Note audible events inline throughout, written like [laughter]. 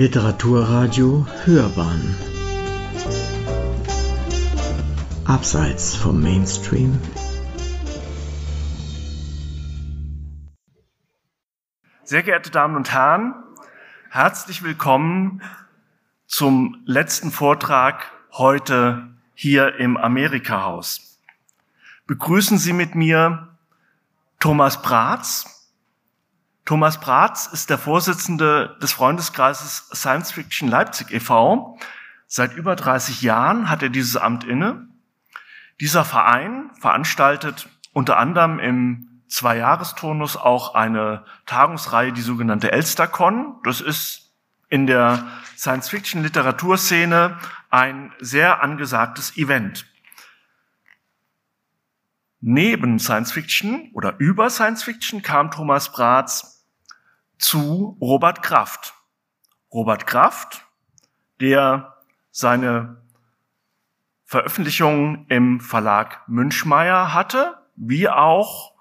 Literaturradio Hörbahn Abseits vom Mainstream Sehr geehrte Damen und Herren, herzlich willkommen zum letzten Vortrag heute hier im Amerika-Haus. Begrüßen Sie mit mir Thomas Bratz, Thomas Bratz ist der Vorsitzende des Freundeskreises Science Fiction Leipzig e.V. Seit über 30 Jahren hat er dieses Amt inne. Dieser Verein veranstaltet unter anderem im Zwei-Jahres-Turnus auch eine Tagungsreihe, die sogenannte ElsterCon. Das ist in der Science-Fiction-Literaturszene ein sehr angesagtes Event. Neben Science Fiction oder über Science Fiction kam Thomas Bratz zu Robert Kraft. Robert Kraft, der seine Veröffentlichungen im Verlag Münchmeier hatte, wie auch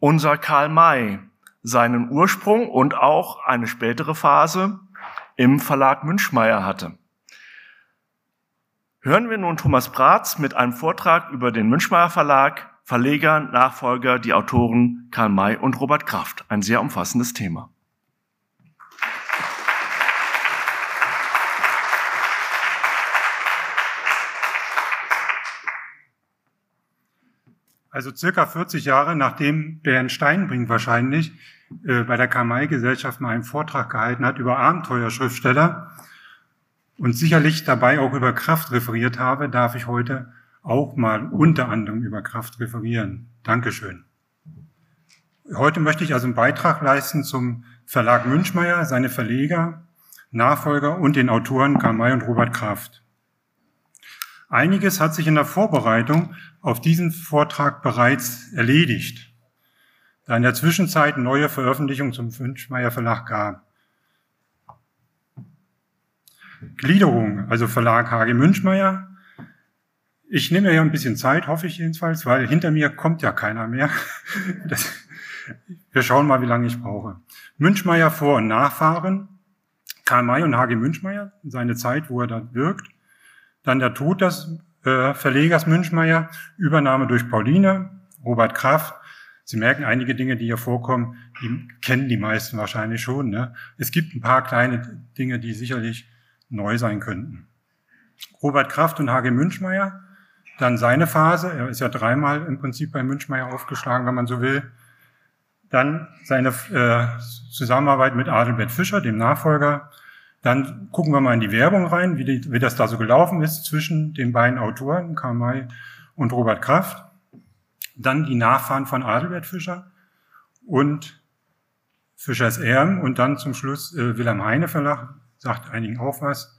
unser Karl May seinen Ursprung und auch eine spätere Phase im Verlag Münchmeier hatte. Hören wir nun Thomas Bratz mit einem Vortrag über den Münchmeier Verlag, Verleger, Nachfolger, die Autoren Karl May und Robert Kraft. Ein sehr umfassendes Thema. Also circa 40 Jahre nachdem Bernd Steinbrink wahrscheinlich äh, bei der Kamai-Gesellschaft mal einen Vortrag gehalten hat über Abenteuerschriftsteller und sicherlich dabei auch über Kraft referiert habe, darf ich heute auch mal unter anderem über Kraft referieren. Dankeschön. Heute möchte ich also einen Beitrag leisten zum Verlag Münchmeier, seine Verleger, Nachfolger und den Autoren Karl May und Robert Kraft. Einiges hat sich in der Vorbereitung auf diesen Vortrag bereits erledigt, da in der Zwischenzeit neue Veröffentlichungen zum Wünschmeier Verlag gab. Gliederung, also Verlag H.G. Münchmeier. Ich nehme ja ein bisschen Zeit, hoffe ich jedenfalls, weil hinter mir kommt ja keiner mehr. [laughs] Das, wir schauen mal, wie lange ich brauche. Münchmeier Vor- und Nachfahren. Karl May und H.G. Münchmeier, seine Zeit, wo er da wirkt. Dann der Tod des äh, Verlegers Münchmeier, Übernahme durch Pauline, Robert Kraft. Sie merken einige Dinge, die hier vorkommen, die kennen die meisten wahrscheinlich schon. Ne? Es gibt ein paar kleine Dinge, die sicherlich neu sein könnten. Robert Kraft und H.G. Münchmeier, dann seine Phase, er ist ja dreimal im Prinzip bei Münchmeier aufgeschlagen, wenn man so will. Dann seine äh, Zusammenarbeit mit Adelbert Fischer, dem Nachfolger dann gucken wir mal in die Werbung rein, wie, die, wie das da so gelaufen ist zwischen den beiden Autoren, Karl May und Robert Kraft. Dann die Nachfahren von Adelbert Fischer und Fischers Erben und dann zum Schluss äh, Wilhelm Heine Verlag, sagt einigen auch was.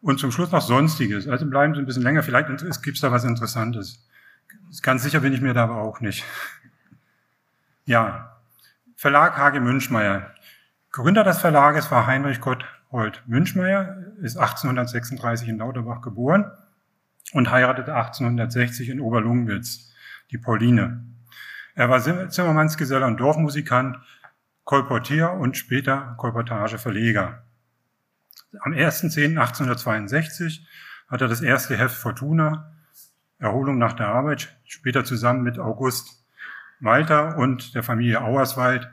Und zum Schluss noch Sonstiges. Also bleiben Sie ein bisschen länger, vielleicht gibt es da was Interessantes. Ganz sicher bin ich mir da aber auch nicht. Ja, Verlag Hage Münchmeier. Gründer des Verlages war Heinrich Gott Holt Münchmeier ist 1836 in Lauterbach geboren und heiratete 1860 in Oberlungenwitz die Pauline. Er war Zimmermannsgeselle und Dorfmusikant, Kolportier und später Kolportageverleger. Am 1.10.1862 hat er das erste Heft Fortuna, Erholung nach der Arbeit, später zusammen mit August Walter und der Familie Auerswald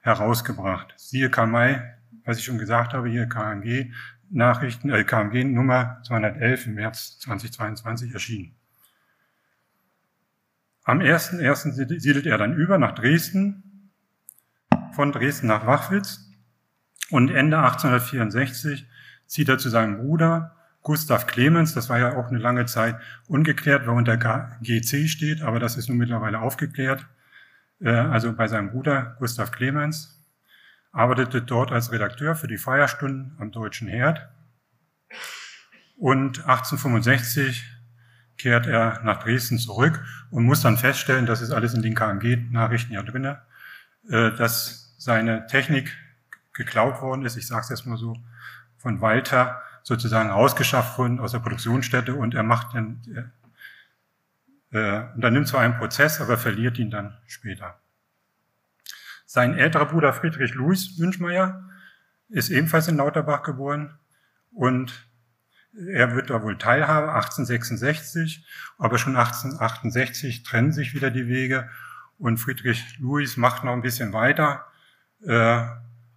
herausgebracht. Siehe Karl May, was ich schon gesagt habe, hier KMG Nachrichten, äh, KMG Nummer 211 im März 2022 erschienen. Am 1.1. siedelt er dann über nach Dresden, von Dresden nach Wachwitz und Ende 1864 zieht er zu seinem Bruder Gustav Clemens, das war ja auch eine lange Zeit ungeklärt, wer unter GC steht, aber das ist nun mittlerweile aufgeklärt. Äh, also bei seinem Bruder Gustav Clemens arbeitete dort als Redakteur für die Feierstunden am Deutschen Herd und 1865 kehrt er nach Dresden zurück und muss dann feststellen, das ist alles in den KMG-Nachrichten ja drinne, äh, dass seine Technik geklaut worden ist, ich sage es jetzt mal so, von Walter sozusagen rausgeschafft worden aus der Produktionsstätte und er macht dann, äh, äh dann nimmt zwar einen Prozess, aber verliert ihn dann später. Sein älterer Bruder Friedrich Louis Münchmeier ist ebenfalls in Lauterbach geboren und er wird da wohl teilhaben, 1866, aber schon 1868 trennen sich wieder die Wege und Friedrich Louis macht noch ein bisschen weiter äh,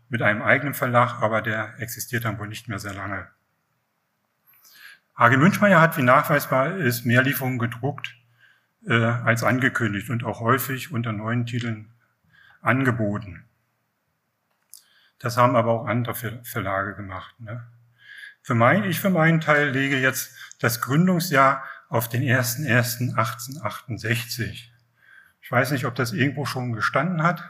mit einem eigenen Verlag, aber der existiert dann wohl nicht mehr sehr lange. Hage Münchmeier hat, wie nachweisbar ist, mehr Lieferungen gedruckt äh, als angekündigt und auch häufig unter neuen Titeln angeboten. Das haben aber auch andere Verlage gemacht. Ne? Für mein, ich für meinen Teil lege jetzt das Gründungsjahr auf den 01.01.1868. Ich weiß nicht, ob das irgendwo schon gestanden hat.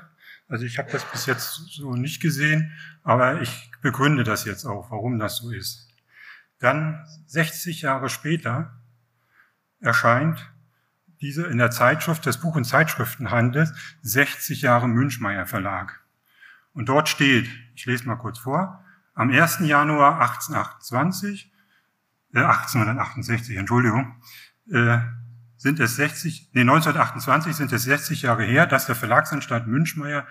Also ich habe das bis jetzt so nicht gesehen, aber ich begründe das jetzt auch, warum das so ist. Dann 60 Jahre später erscheint diese in der Zeitschrift des Buch- und Zeitschriftenhandels 60 Jahre Münchmeier Verlag. Und dort steht, ich lese mal kurz vor, am 1. Januar 1828, äh, 1868, Entschuldigung, äh, sind es 60, nee, 1928 sind es 60 Jahre her, dass der Verlagsanstalt Münchmeier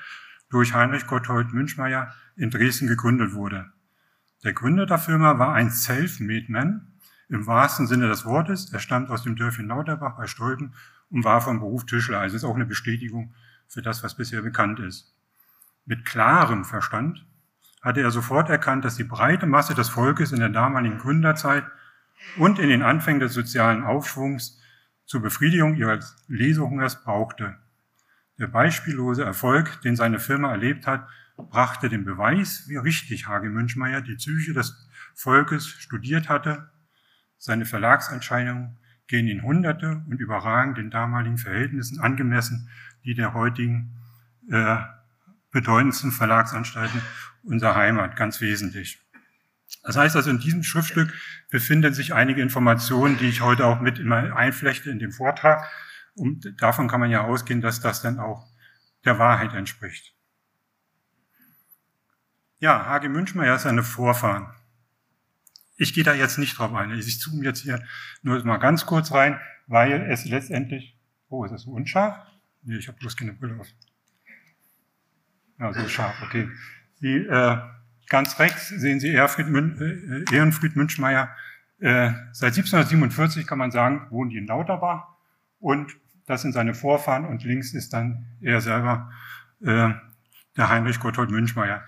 durch Heinrich Gotthold Münchmeier in Dresden gegründet wurde. Der Gründer der Firma war ein Self-Made-Man im wahrsten Sinne des Wortes. Er stammt aus dem Dörfchen Lauterbach bei Stolpen und war vom Beruf Tischler. Also ist auch eine Bestätigung für das, was bisher bekannt ist. Mit klarem Verstand hatte er sofort erkannt, dass die breite Masse des Volkes in der damaligen Gründerzeit und in den Anfängen des sozialen Aufschwungs zur Befriedigung ihres Lesehungers brauchte. Der beispiellose Erfolg, den seine Firma erlebt hat, brachte den Beweis, wie richtig Hage Münchmeier die Psyche des Volkes studiert hatte. Seine Verlagsentscheidungen gehen in Hunderte und überragen den damaligen Verhältnissen angemessen die der heutigen äh, bedeutendsten Verlagsanstalten unserer Heimat, ganz wesentlich. Das heißt also, in diesem Schriftstück befinden sich einige Informationen, die ich heute auch mit immer einflechte in dem Vortrag. Und davon kann man ja ausgehen, dass das dann auch der Wahrheit entspricht. Ja, Hage Münchmeier ist seine Vorfahren. Ich gehe da jetzt nicht drauf ein. Ich zoome jetzt hier nur mal ganz kurz rein, weil es letztendlich, oh, ist das so unscharf? Nee, ich habe bloß keine Brille auf. Ja, so scharf, okay. Die, äh, ganz rechts sehen Sie Ehrenfried, Mün, äh, Ehrenfried Münchmeier. Äh, seit 1747 kann man sagen, wohnen die in Lauterbach und das sind seine Vorfahren und links ist dann er selber, äh, der Heinrich Gotthold Münchmeier.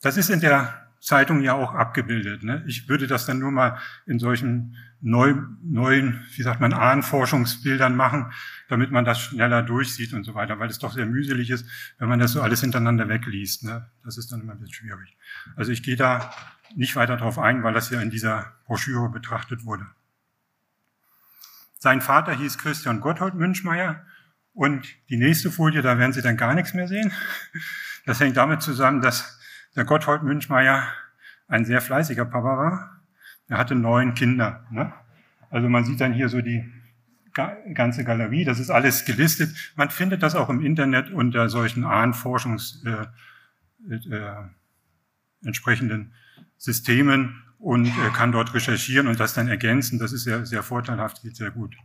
Das ist in der Zeitung ja auch abgebildet. Ne? Ich würde das dann nur mal in solchen neu, neuen, wie sagt man, Ahnenforschungsbildern machen, damit man das schneller durchsieht und so weiter, weil es doch sehr mühselig ist, wenn man das so alles hintereinander wegliest. Ne? Das ist dann immer ein bisschen schwierig. Also ich gehe da nicht weiter drauf ein, weil das ja in dieser Broschüre betrachtet wurde. Sein Vater hieß Christian Gotthold Münchmeier und die nächste Folie, da werden Sie dann gar nichts mehr sehen. Das hängt damit zusammen, dass der Gotthold Münchmeier ein sehr fleißiger Papa war. Er hatte neun Kinder. Ne? Also man sieht dann hier so die ganze Galerie, das ist alles gelistet. Man findet das auch im Internet unter solchen Ahnenforschungs äh, äh, entsprechenden Systemen und äh, kann dort recherchieren und das dann ergänzen. Das ist sehr, sehr vorteilhaft, geht sehr gut.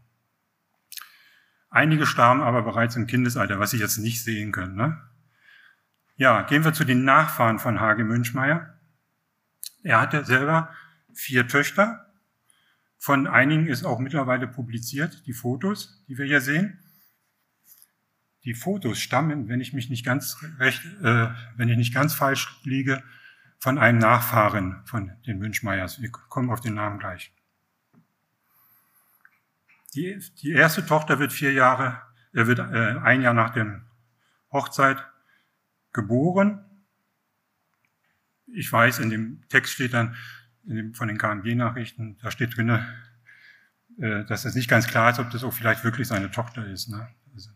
Einige starben aber bereits im Kindesalter, was Sie jetzt nicht sehen können. Ne? Ja, gehen wir zu den Nachfahren von Hage Münchmeier. Er hatte selber vier Töchter. Von einigen ist auch mittlerweile publiziert, die Fotos, die wir hier sehen. Die Fotos stammen, wenn ich mich nicht ganz recht, äh, wenn ich nicht ganz falsch liege, von einem Nachfahren von den Münchmeiers. Wir kommen auf den Namen gleich. Die, die erste Tochter wird vier Jahre, er wird äh, ein Jahr nach dem Hochzeit geboren. Ich weiß, in dem Text steht dann, dem, von den KMG-Nachrichten, da steht drin, äh, dass es nicht ganz klar ist, ob das auch vielleicht wirklich seine Tochter ist. Ne? Also,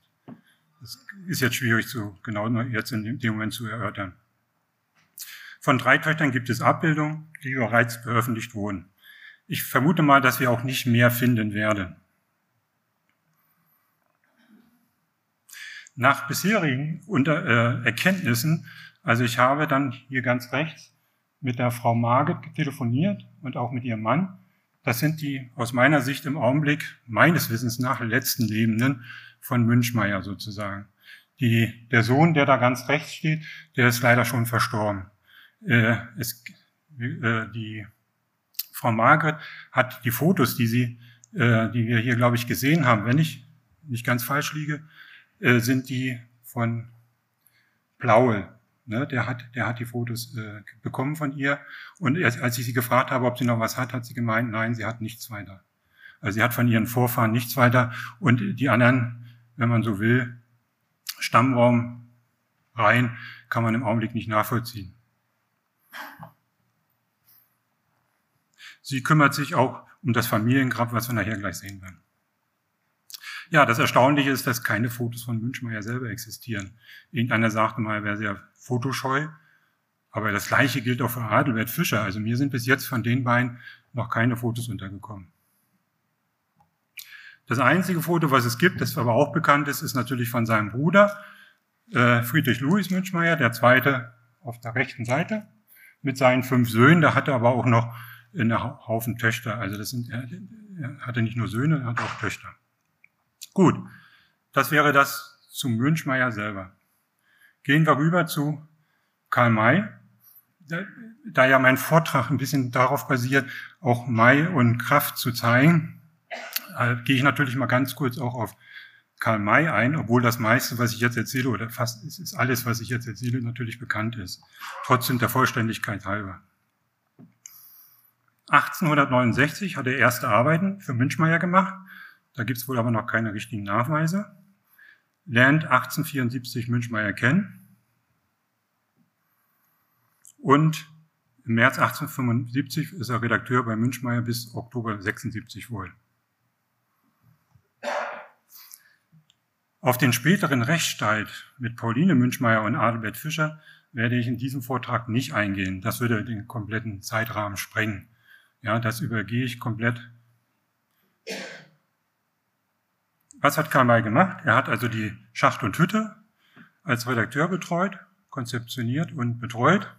das ist jetzt schwierig zu, genau jetzt in dem Moment zu erörtern. Von drei Töchtern gibt es Abbildungen, die bereits veröffentlicht wurden. Ich vermute mal, dass wir auch nicht mehr finden werden. Nach bisherigen Unter äh, Erkenntnissen, also ich habe dann hier ganz rechts mit der Frau Marget telefoniert und auch mit ihrem Mann. Das sind die aus meiner Sicht im Augenblick meines Wissens nach letzten Lebenden von Münchmeier sozusagen. Die, der Sohn, der da ganz rechts steht, der ist leider schon verstorben. Äh, es, äh, die Frau Margaret hat die Fotos, die sie, äh, die wir hier, glaube ich, gesehen haben, wenn ich nicht ganz falsch liege, äh, sind die von Blaue. Ne? Der, hat, der hat die Fotos äh, bekommen von ihr. Und erst, als ich sie gefragt habe, ob sie noch was hat, hat sie gemeint, nein, sie hat nichts weiter. Also sie hat von ihren Vorfahren nichts weiter. Und die anderen, wenn man so will, Stammraum rein, kann man im Augenblick nicht nachvollziehen. Sie kümmert sich auch um das Familiengrab, was wir nachher gleich sehen werden. Ja, das Erstaunliche ist, dass keine Fotos von Münchmeier selber existieren. Irgendeiner sagte mal, er wäre sehr fotoscheu. Aber das Gleiche gilt auch für Adelbert Fischer. Also mir sind bis jetzt von den beiden noch keine Fotos untergekommen. Das einzige Foto, was es gibt, das aber auch bekannt ist, ist natürlich von seinem Bruder, äh, Friedrich Louis Münchmeier, der zweite auf der rechten Seite, mit seinen fünf Söhnen. Da hatte er aber auch noch einen Haufen Töchter. Also das sind, er hatte nicht nur Söhne, er hatte auch Töchter. Gut, das wäre das zu Münchmeier selber. Gehen wir rüber zu Karl May. Da, ja mein Vortrag ein bisschen darauf basiert, auch May und Kraft zu zeigen, gehe ich natürlich mal ganz kurz auch auf Karl May ein, obwohl das meiste, was ich jetzt erzähle, oder fast ist alles, was ich jetzt erzähle, natürlich bekannt ist. Trotzdem der Vollständigkeit halber. 1869 hat er erste Arbeiten für Münchmeier gemacht. Da gibt es wohl aber noch keine richtigen Nachweise. Lernt 1874 Münchmeier kennen. Und im März 1875 ist er Redakteur bei Münchmeier bis Oktober 76 wohl. Auf den späteren Rechtsstreit mit Pauline Münchmeier und Adelbert Fischer werde ich in diesem Vortrag nicht eingehen. Das würde den kompletten Zeitrahmen sprengen. Ja, das übergehe ich komplett. Was hat Karl May gemacht? Er hat also die Schacht und Hütte als Redakteur betreut, konzeptioniert und betreut.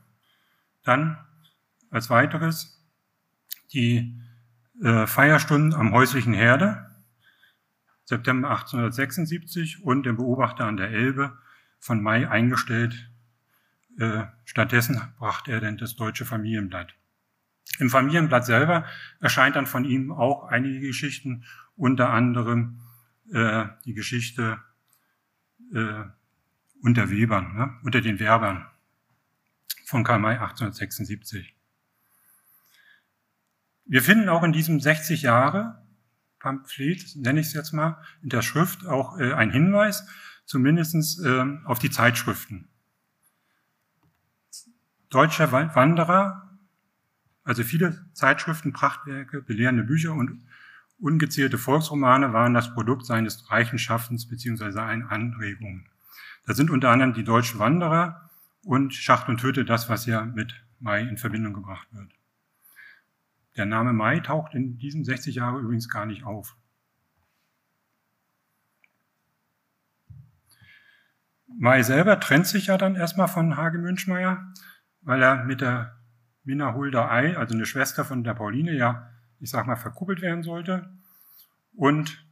Dann als weiteres die äh, Feierstunden am häuslichen Herde, September 1876 und den Beobachter an der Elbe von Mai eingestellt. Äh, stattdessen brachte er dann das Deutsche Familienblatt. Im Familienblatt selber erscheint dann von ihm auch einige Geschichten, unter anderem äh, die Geschichte äh, unter Webern, ne? unter den Werbern von Karl May 1876. Wir finden auch in diesem 60 Jahre Pamphlet, nenne ich es jetzt mal, in der Schrift auch äh, ein Hinweis, zumindestens äh, auf die Zeitschriften. Deutscher Wanderer also viele Zeitschriften, Prachtwerke, belehrende Bücher und ungezählte Volksromane waren das Produkt seines reichen Schaffens bzw. seiner Anregungen. Da sind unter anderem die deutschen Wanderer und Schacht und Hütte das, was ja mit Mai in Verbindung gebracht wird. Der Name Mai taucht in diesen 60 Jahren übrigens gar nicht auf. Mai selber trennt sich ja dann erstmal von Hage Münchmeier, weil er mit der Minna Hulda Ei, also eine Schwester von der Pauline, ja, ich sag mal, verkuppelt werden sollte. Und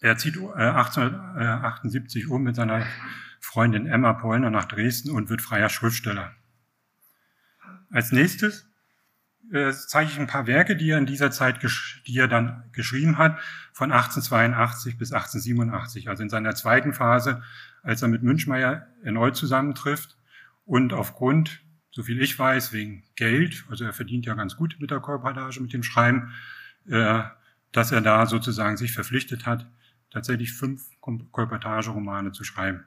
er zieht 1878 äh, um mit seiner Freundin Emma Pollner nach Dresden und wird freier Schriftsteller. Als nächstes äh, zeige ich ein paar Werke, die er in dieser Zeit, die er dann geschrieben hat, von 1882 bis 1887, also in seiner zweiten Phase, als er mit Münchmeier erneut zusammentrifft und aufgrund so viel ich weiß, wegen Geld, also er verdient ja ganz gut mit der Kolportage, mit dem Schreiben, äh, dass er da sozusagen sich verpflichtet hat, tatsächlich fünf Kolportageromane zu schreiben.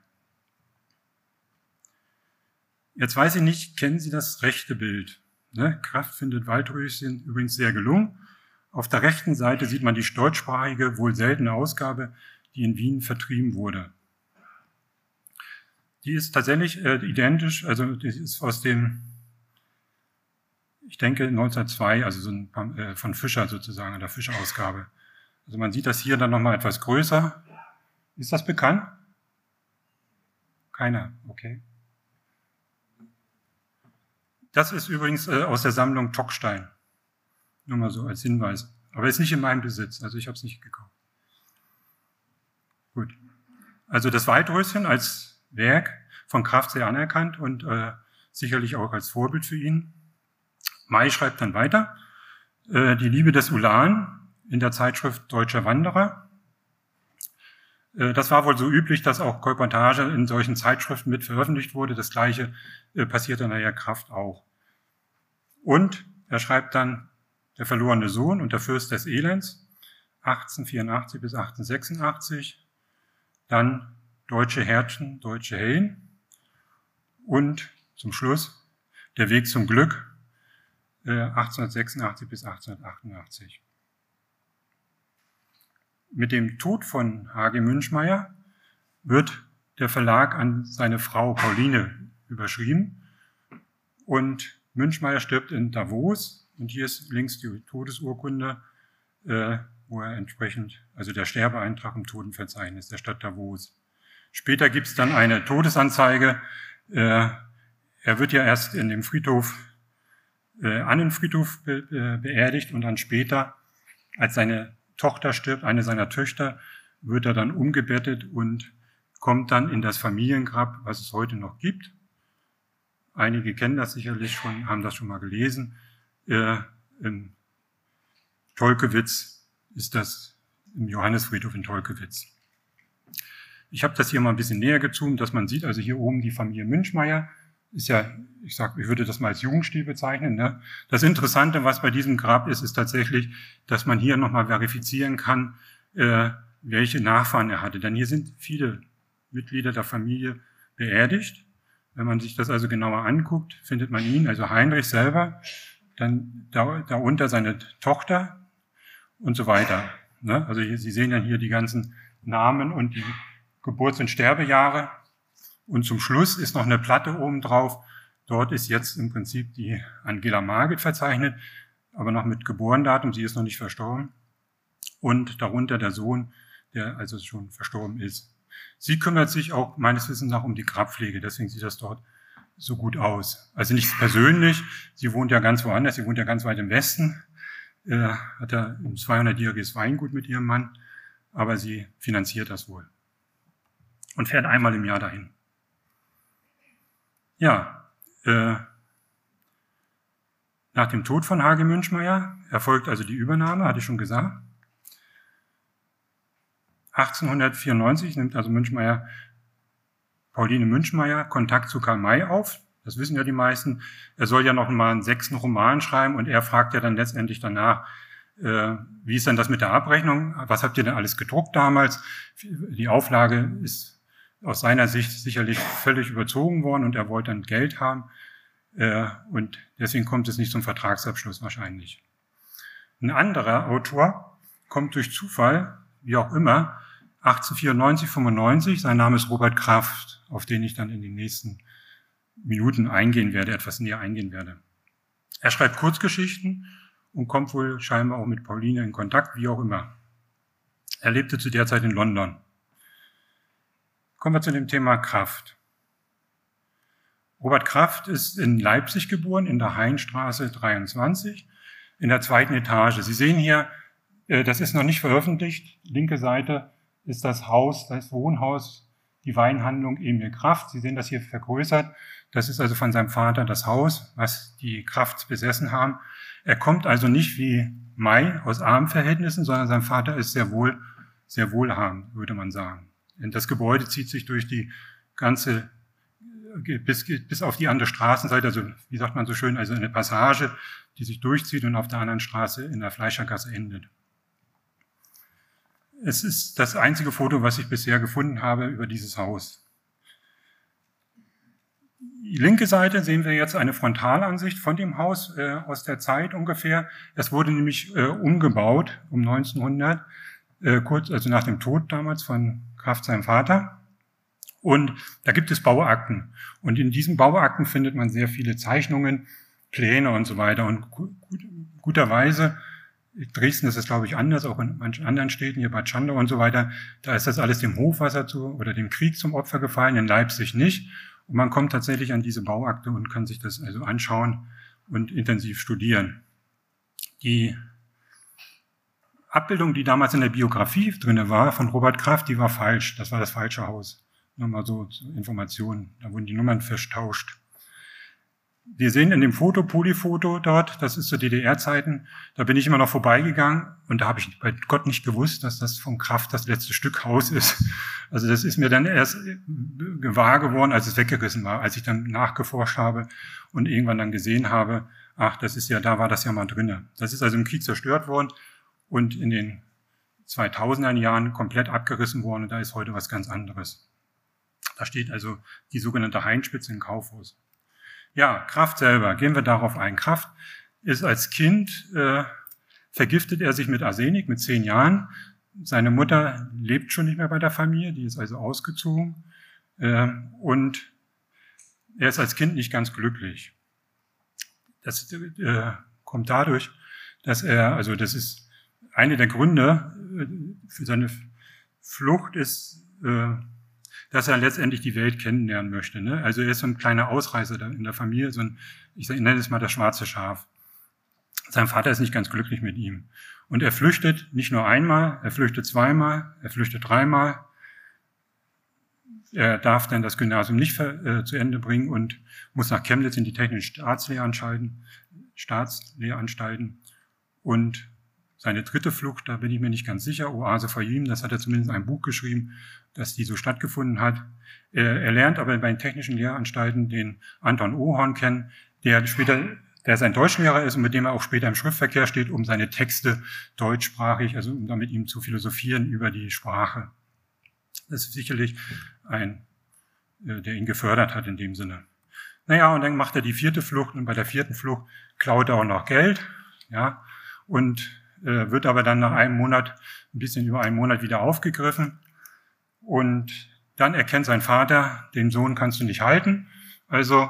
Jetzt weiß ich nicht, kennen Sie das rechte Bild? Ne? Kraft findet Waldröschen übrigens sehr gelungen. Auf der rechten Seite sieht man die deutschsprachige, wohl seltene Ausgabe, die in Wien vertrieben wurde. Die ist tatsächlich äh, identisch, also die ist aus dem, ich denke 1902, also so ein, äh, von Fischer sozusagen, der Fischer-Ausgabe. Also man sieht das hier dann nochmal etwas größer. Ist das bekannt? Keiner, okay. Das ist übrigens äh, aus der Sammlung Tockstein. Nur mal so als Hinweis. Aber ist nicht in meinem Besitz, also ich habe es nicht gekauft. Gut. Also das Waldröschen als Werk von Kraft sehr anerkannt und äh, sicherlich auch als Vorbild für ihn. May schreibt dann weiter. äh, Die Liebe des Ulan in der Zeitschrift Deutscher Wanderer. Äh, das war wohl so üblich, dass auch Kolportage in solchen Zeitschriften mit veröffentlicht wurde. Das gleiche äh, passiert in der Kraft auch. Und er schreibt dann Der verlorene Sohn und der Fürst des Elends, 1884 bis 1886. Dann Deutsche Herzen, deutsche Helden. Und zum Schluss Der Weg zum Glück, 1886 äh, bis 1888. Mit dem Tod von H.G. Münchmeier wird der Verlag an seine Frau Pauline überschrieben und Münchmeier stirbt in Davos und hier ist links die Todesurkunde, äh, wo er entsprechend, also der Sterbeeintrag im Totenverzeichnis der Stadt Davos. Später gibt es dann eine Todesanzeige. Äh, er wird ja erst in dem Friedhof, äh, Annenfriedhof be be beerdigt und dann später, als seine Tochter stirbt, eine seiner Töchter, wird er dann umgebettet und kommt dann in das Familiengrab, was es heute noch gibt. Einige kennen das sicherlich schon, haben das schon mal gelesen. Äh, in Tolkewitz ist das im Johannesfriedhof in Tolkewitz. Ich habe das hier mal ein bisschen näher gezoomt, dass man sieht, also hier oben die Familie Münchmeier ist ja, ich sag, ich würde das mal als Jugendstil bezeichnen. Ne? Das Interessante, was bei diesem Grab ist, ist tatsächlich, dass man hier nochmal verifizieren kann, äh, welche Nachfahren er hatte. Denn hier sind viele Mitglieder der Familie beerdigt. Wenn man sich das also genauer anguckt, findet man ihn, also Heinrich selber, dann darunter seine Tochter und so weiter. Ne? Also hier, Sie sehen ja hier die ganzen Namen und die Geburts- und Sterbejahre. Und zum Schluss ist noch eine Platte oben drauf. Dort ist jetzt im Prinzip die Angela Margit verzeichnet, aber noch mit Geborendatum. Sie ist noch nicht verstorben. Und darunter der Sohn, der also schon verstorben ist. Sie kümmert sich auch meines Wissens nach um die Grabpflege, deswegen sieht das dort so gut aus. Also nicht persönlich, sie wohnt ja ganz woanders, sie wohnt ja ganz weit im Westen, äh, hat ja ein 200-jähriges Weingut mit ihrem Mann, aber sie finanziert das wohl und fährt einmal im Jahr dahin. Ja, äh, nach dem Tod von Hage Münchmeier erfolgt also die Übernahme, hatte ich schon gesagt. 1894 nimmt also Münchmeier, Pauline Münchmeier Kontakt zu Karl May auf. Das wissen ja die meisten. Er soll ja noch mal einen sechsten Roman schreiben und er fragt ja dann letztendlich danach, äh, wie ist denn das mit der Abrechnung? Was habt ihr denn alles gedruckt damals? Die Auflage ist aus seiner Sicht sicherlich völlig überzogen worden und er wollte dann Geld haben. Äh, und deswegen kommt es nicht zum Vertragsabschluss wahrscheinlich. Ein anderer Autor kommt durch Zufall, wie auch immer, 1894, 95. Sein Name ist Robert Kraft, auf den ich dann in den nächsten Minuten eingehen werde, etwas näher eingehen werde. Er schreibt Kurzgeschichten und kommt wohl scheinbar auch mit Pauline in Kontakt, wie auch immer. Er lebte zu der Zeit in London. Kommen wir zu dem Thema Kraft. Robert Kraft ist in Leipzig geboren, in der Heinstraße 23, in der zweiten Etage. Sie sehen hier, äh, das ist noch nicht veröffentlicht, linke Seite, ist das Haus, das Wohnhaus, die Weinhandlung Emil Kraft. Sie sehen das hier vergrößert. Das ist also von seinem Vater das Haus, was die Kraft besessen haben. Er kommt also nicht wie Mai aus armen Verhältnissen, sondern sein Vater ist sehr wohl, sehr wohlhabend, würde man sagen. Denn das Gebäude zieht sich durch die ganze, bis, bis auf die andere Straßenseite, also wie sagt man so schön, also eine Passage, die sich durchzieht und auf der anderen Straße in der Fleischergasse endet. Es ist das einzige Foto, was ich bisher gefunden habe über dieses Haus. Die linke Seite sehen wir jetzt eine Frontalansicht von dem Haus äh, aus der Zeit ungefähr. Es wurde nämlich äh, umgebaut um 1900, äh, kurz also nach dem Tod damals von Kraft seinem Vater. Und da gibt es Bauakten. Und in diesen Bauakten findet man sehr viele Zeichnungen, Pläne und so weiter. Und guterweise Dresden ist es, glaube ich, anders, auch in manchen anderen Städten, hier Bad Schandau und so weiter. Da ist das alles dem Hochwasser zu oder dem Krieg zum Opfer gefallen, in Leipzig nicht. Und man kommt tatsächlich an diese Bauakte und kann sich das also anschauen und intensiv studieren. Die Abbildung, die damals in der Biografie drinne war von Robert Kraft, die war falsch. Das war das falsche Haus. Nur mal so zur Information. Da wurden die Nummern vertauscht. wir sehen in dem Foto, Polyfoto dort, das ist zur DDR-Zeiten, da bin ich immer noch vorbeigegangen und da habe ich bei Gott nicht gewusst, dass das von Kraft das letzte Stück Haus ist. Also das ist mir dann erst gewahr geworden, als es weggerissen war, als ich dann nachgeforscht habe und irgendwann dann gesehen habe, ach, das ist ja, da war das ja mal drinne. Das ist also im Krieg zerstört worden und in den 2000er Jahren komplett abgerissen worden und da ist heute was ganz anderes. Da steht also die sogenannte Heinspitze im Kaufhaus. Ja, Kraft selber, gehen wir darauf ein. Kraft ist als Kind, äh, vergiftet er sich mit Arsenik mit zehn Jahren. Seine Mutter lebt schon nicht mehr bei der Familie, die ist also ausgezogen. Äh, und er ist als Kind nicht ganz glücklich. Das äh, kommt dadurch, dass er, also das ist eine der Gründe äh, für seine Flucht ist, äh, dass er letztendlich die Welt kennenlernen möchte. Ne? Also er ist so ein kleiner Ausreißer in der Familie, so ein, ich nenne es mal das schwarze Schaf. Sein Vater ist nicht ganz glücklich mit ihm. Und er flüchtet nicht nur einmal, er flüchtet zweimal, er flüchtet dreimal. Er darf dann das Gymnasium nicht äh, zu Ende bringen und muss nach Chemnitz in die technischen Staatslehranstalten, Staatslehranstalten. Und seine dritte Flucht, da bin ich mir nicht ganz sicher, Oase ihm, das hat er zumindest in einem Buch geschrieben, dass die so stattgefunden hat. Er, er lernt aber bei den technischen Lehranstalten den Anton Ohorn kennen, der später, der sein Deutschlehrer ist und mit dem er auch später im Schriftverkehr steht, um seine Texte deutschsprachig, also um damit ihm zu philosophieren über die Sprache. Das ist sicherlich ein, äh, der ihn gefördert hat in dem Sinne. Naja, und dann macht er die vierte Flucht und bei der vierten Flucht klaut er auch noch Geld, ja, und wird aber dann nach einem Monat, ein bisschen über einen Monat wieder aufgegriffen. Und dann erkennt sein Vater, den Sohn kannst du nicht halten. Also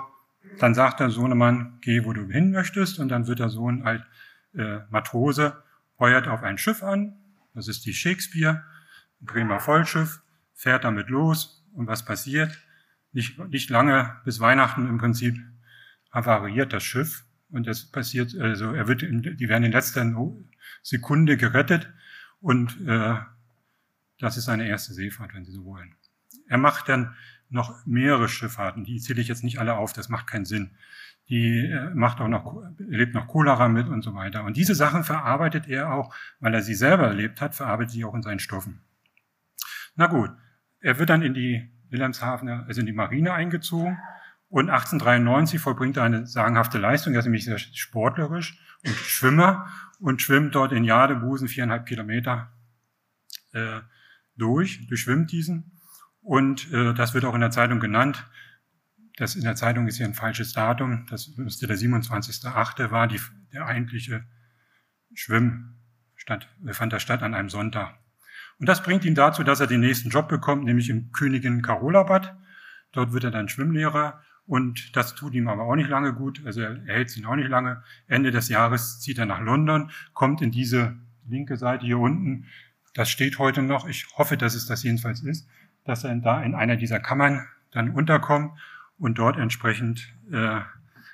dann sagt der Sohnemann, geh, wo du hin möchtest. Und dann wird der Sohn als äh, Matrose, heuert auf ein Schiff an. Das ist die Shakespeare, ein Bremer Vollschiff, fährt damit los. Und was passiert? Nicht, nicht lange bis Weihnachten im Prinzip avariert das Schiff. Und das passiert, also er wird, in, die werden in letzter Sekunde gerettet und äh, das ist seine erste Seefahrt, wenn Sie so wollen. Er macht dann noch mehrere Schifffahrten, die zähle ich jetzt nicht alle auf, das macht keinen Sinn. Die äh, macht auch noch, erlebt noch Cholera mit und so weiter. Und diese Sachen verarbeitet er auch, weil er sie selber erlebt hat, verarbeitet sie auch in seinen Stoffen. Na gut, er wird dann in die Wilhelmshavener, also in die Marine eingezogen und 1893 vollbringt er eine sagenhafte Leistung. Er ist nämlich sehr sportlerisch und Schwimmer und schwimmt dort in Jadebusen viereinhalb Kilometer äh, durch, durchschwimmt diesen. Und äh, das wird auch in der Zeitung genannt. Das in der Zeitung ist hier ein falsches Datum. Das müsste der 27.8. war die, der eigentliche Schwimm statt, fand da statt an einem Sonntag. Und das bringt ihn dazu, dass er den nächsten Job bekommt, nämlich im Königin Carola Bad. Dort wird er dann Schwimmlehrer und das tut ihm aber auch nicht lange gut. Also er hält ihn auch nicht lange. Ende des Jahres zieht er nach London, kommt in diese linke Seite hier unten. Das steht heute noch. Ich hoffe, dass es das jedenfalls ist, dass er da in einer dieser Kammern dann unterkommt und dort entsprechend äh,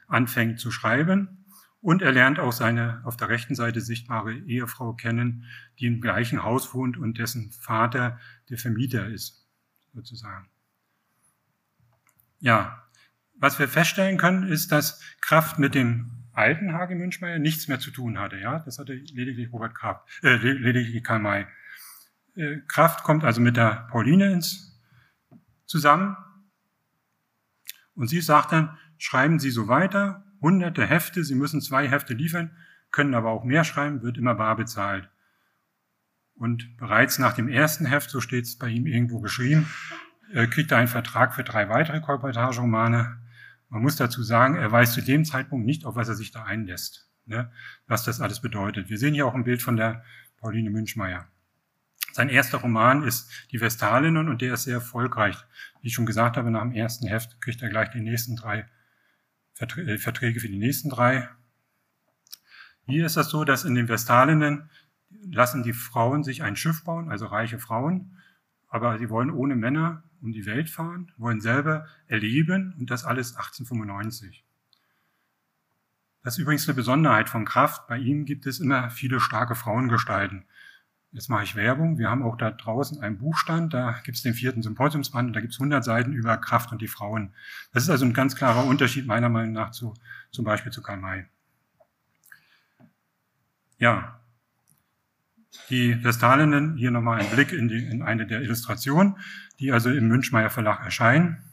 anfängt zu schreiben. Und er lernt auch seine auf der rechten Seite sichtbare Ehefrau kennen, die im gleichen Haus wohnt und dessen Vater der Vermieter ist, sozusagen. Ja, was wir feststellen können, ist, dass Kraft mit dem alten Hage Münchmeier nichts mehr zu tun hatte. Ja, das hatte lediglich Robert Kraft, äh, lediglich Karl May. Äh, Kraft kommt also mit der Pauline ins zusammen und sie sagt dann, schreiben Sie so weiter, hunderte Hefte, Sie müssen zwei Hefte liefern, können aber auch mehr schreiben, wird immer bar bezahlt. Und bereits nach dem ersten Heft, so steht es bei ihm irgendwo geschrieben, äh, kriegt er einen Vertrag für drei weitere Kolportageromane man muss dazu sagen, er weiß zu dem Zeitpunkt nicht, auf was er sich da einlässt, ne, was das alles bedeutet. Wir sehen hier auch ein Bild von der Pauline Münchmeier. Sein erster Roman ist Die Vestalinnen und der ist sehr erfolgreich. Wie ich schon gesagt habe, nach dem ersten Heft kriegt er gleich die nächsten drei äh, Verträge für die nächsten drei. Hier ist das so, dass in den Vestalinnen lassen die Frauen sich ein Schiff bauen, also reiche Frauen, aber sie wollen ohne Männer um die Welt fahren, wollen selber erleben und das alles 1895. Das ist übrigens eine Besonderheit von Kraft. Bei ihm gibt es immer viele starke Frauengestalten. Jetzt mache ich Werbung. Wir haben auch da draußen einen Buchstand, da gibt es den vierten Symposiumsband, da gibt es 100 Seiten über Kraft und die Frauen. Das ist also ein ganz klarer Unterschied meiner Meinung nach zu, zum Beispiel zu Karl May. Ja, die Vestalinnen, hier nochmal ein Blick in, die, in eine der Illustrationen, die also im Münchmeier Verlag erscheinen.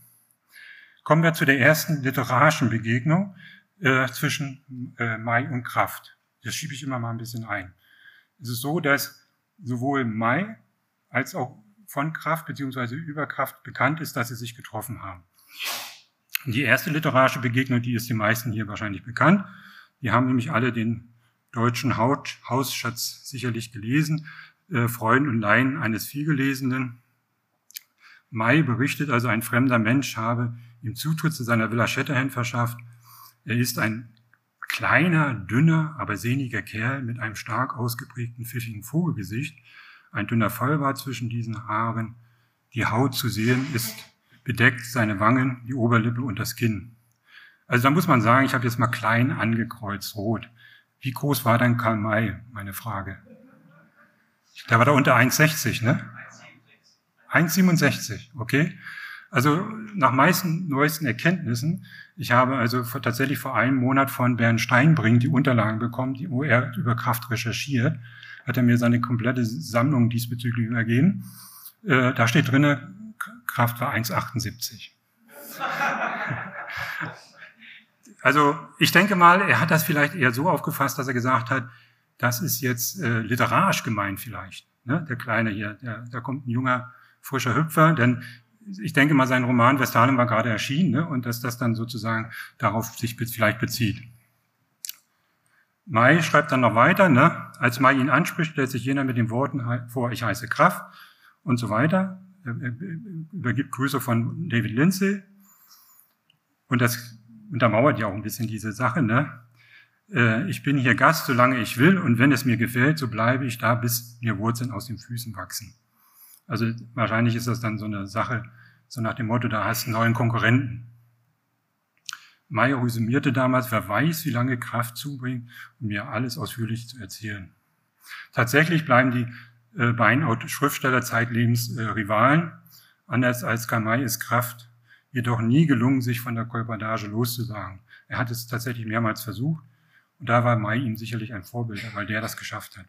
Kommen wir zu der ersten literarischen Begegnung äh, zwischen äh, Mai und Kraft. Das schiebe ich immer mal ein bisschen ein. Es ist so, dass sowohl Mai als auch von Kraft bzw. über Kraft bekannt ist, dass sie sich getroffen haben. Die erste literarische Begegnung, die ist den meisten hier wahrscheinlich bekannt. Die haben nämlich alle den deutschen Hausschatz sicherlich gelesen, äh, Freuden und Laien eines Vielgelesenen. Mai berichtet also, ein fremder Mensch habe ihm Zutritt zu seiner Villa Shatterhand verschafft. Er ist ein kleiner, dünner, aber sehniger Kerl mit einem stark ausgeprägten, pfiffigen Vogelgesicht, ein dünner Vollbart zwischen diesen Haaren. Die Haut zu sehen ist bedeckt, seine Wangen, die Oberlippe und das Kinn. Also da muss man sagen, ich habe jetzt mal klein angekreuzt, rot. Wie groß war denn Karl May? Meine Frage. Der war da unter 1,60, ne? 1,67, okay. Also nach meisten neuesten Erkenntnissen, ich habe also tatsächlich vor einem Monat von Bernd Steinbring die Unterlagen bekommen, wo er über Kraft recherchiert, hat er mir seine komplette Sammlung diesbezüglich übergeben. Äh, da steht drinne, Kraft war 1,78. Also ich denke mal, er hat das vielleicht eher so aufgefasst, dass er gesagt hat, das ist jetzt äh, literarisch gemeint vielleicht. Ne? Der Kleine hier, der, da kommt ein junger, frischer Hüpfer, denn ich denke mal, sein Roman Westfalen war gerade erschienen ne? und dass das dann sozusagen darauf sich vielleicht bezieht. Mai schreibt dann noch weiter, ne? als Mai ihn anspricht, stellt sich jener mit den Worten vor, ich heiße Kraft und so weiter. Er übergibt Grüße von David Lindsay. Und das untermauert ja auch ein bisschen diese Sache, ne? Äh, ich bin hier Gast, solange ich will, und wenn es mir gefällt, so bleibe ich da, bis mir Wurzeln aus den Füßen wachsen. Also wahrscheinlich ist das dann so eine Sache, so nach dem Motto, da hast du einen neuen Konkurrenten. Meyer resümierte damals, wer weiß, wie lange Kraft zubringt, um mir alles ausführlich zu erzählen. Tatsächlich bleiben die äh, beiden Schriftsteller zeitlebens äh, Rivalen. Anders als Kamai ist Kraft jedoch nie gelungen, sich von der Kolportage loszusagen. Er hat es tatsächlich mehrmals versucht und da war Mai ihm sicherlich ein Vorbild, weil der das geschafft hat.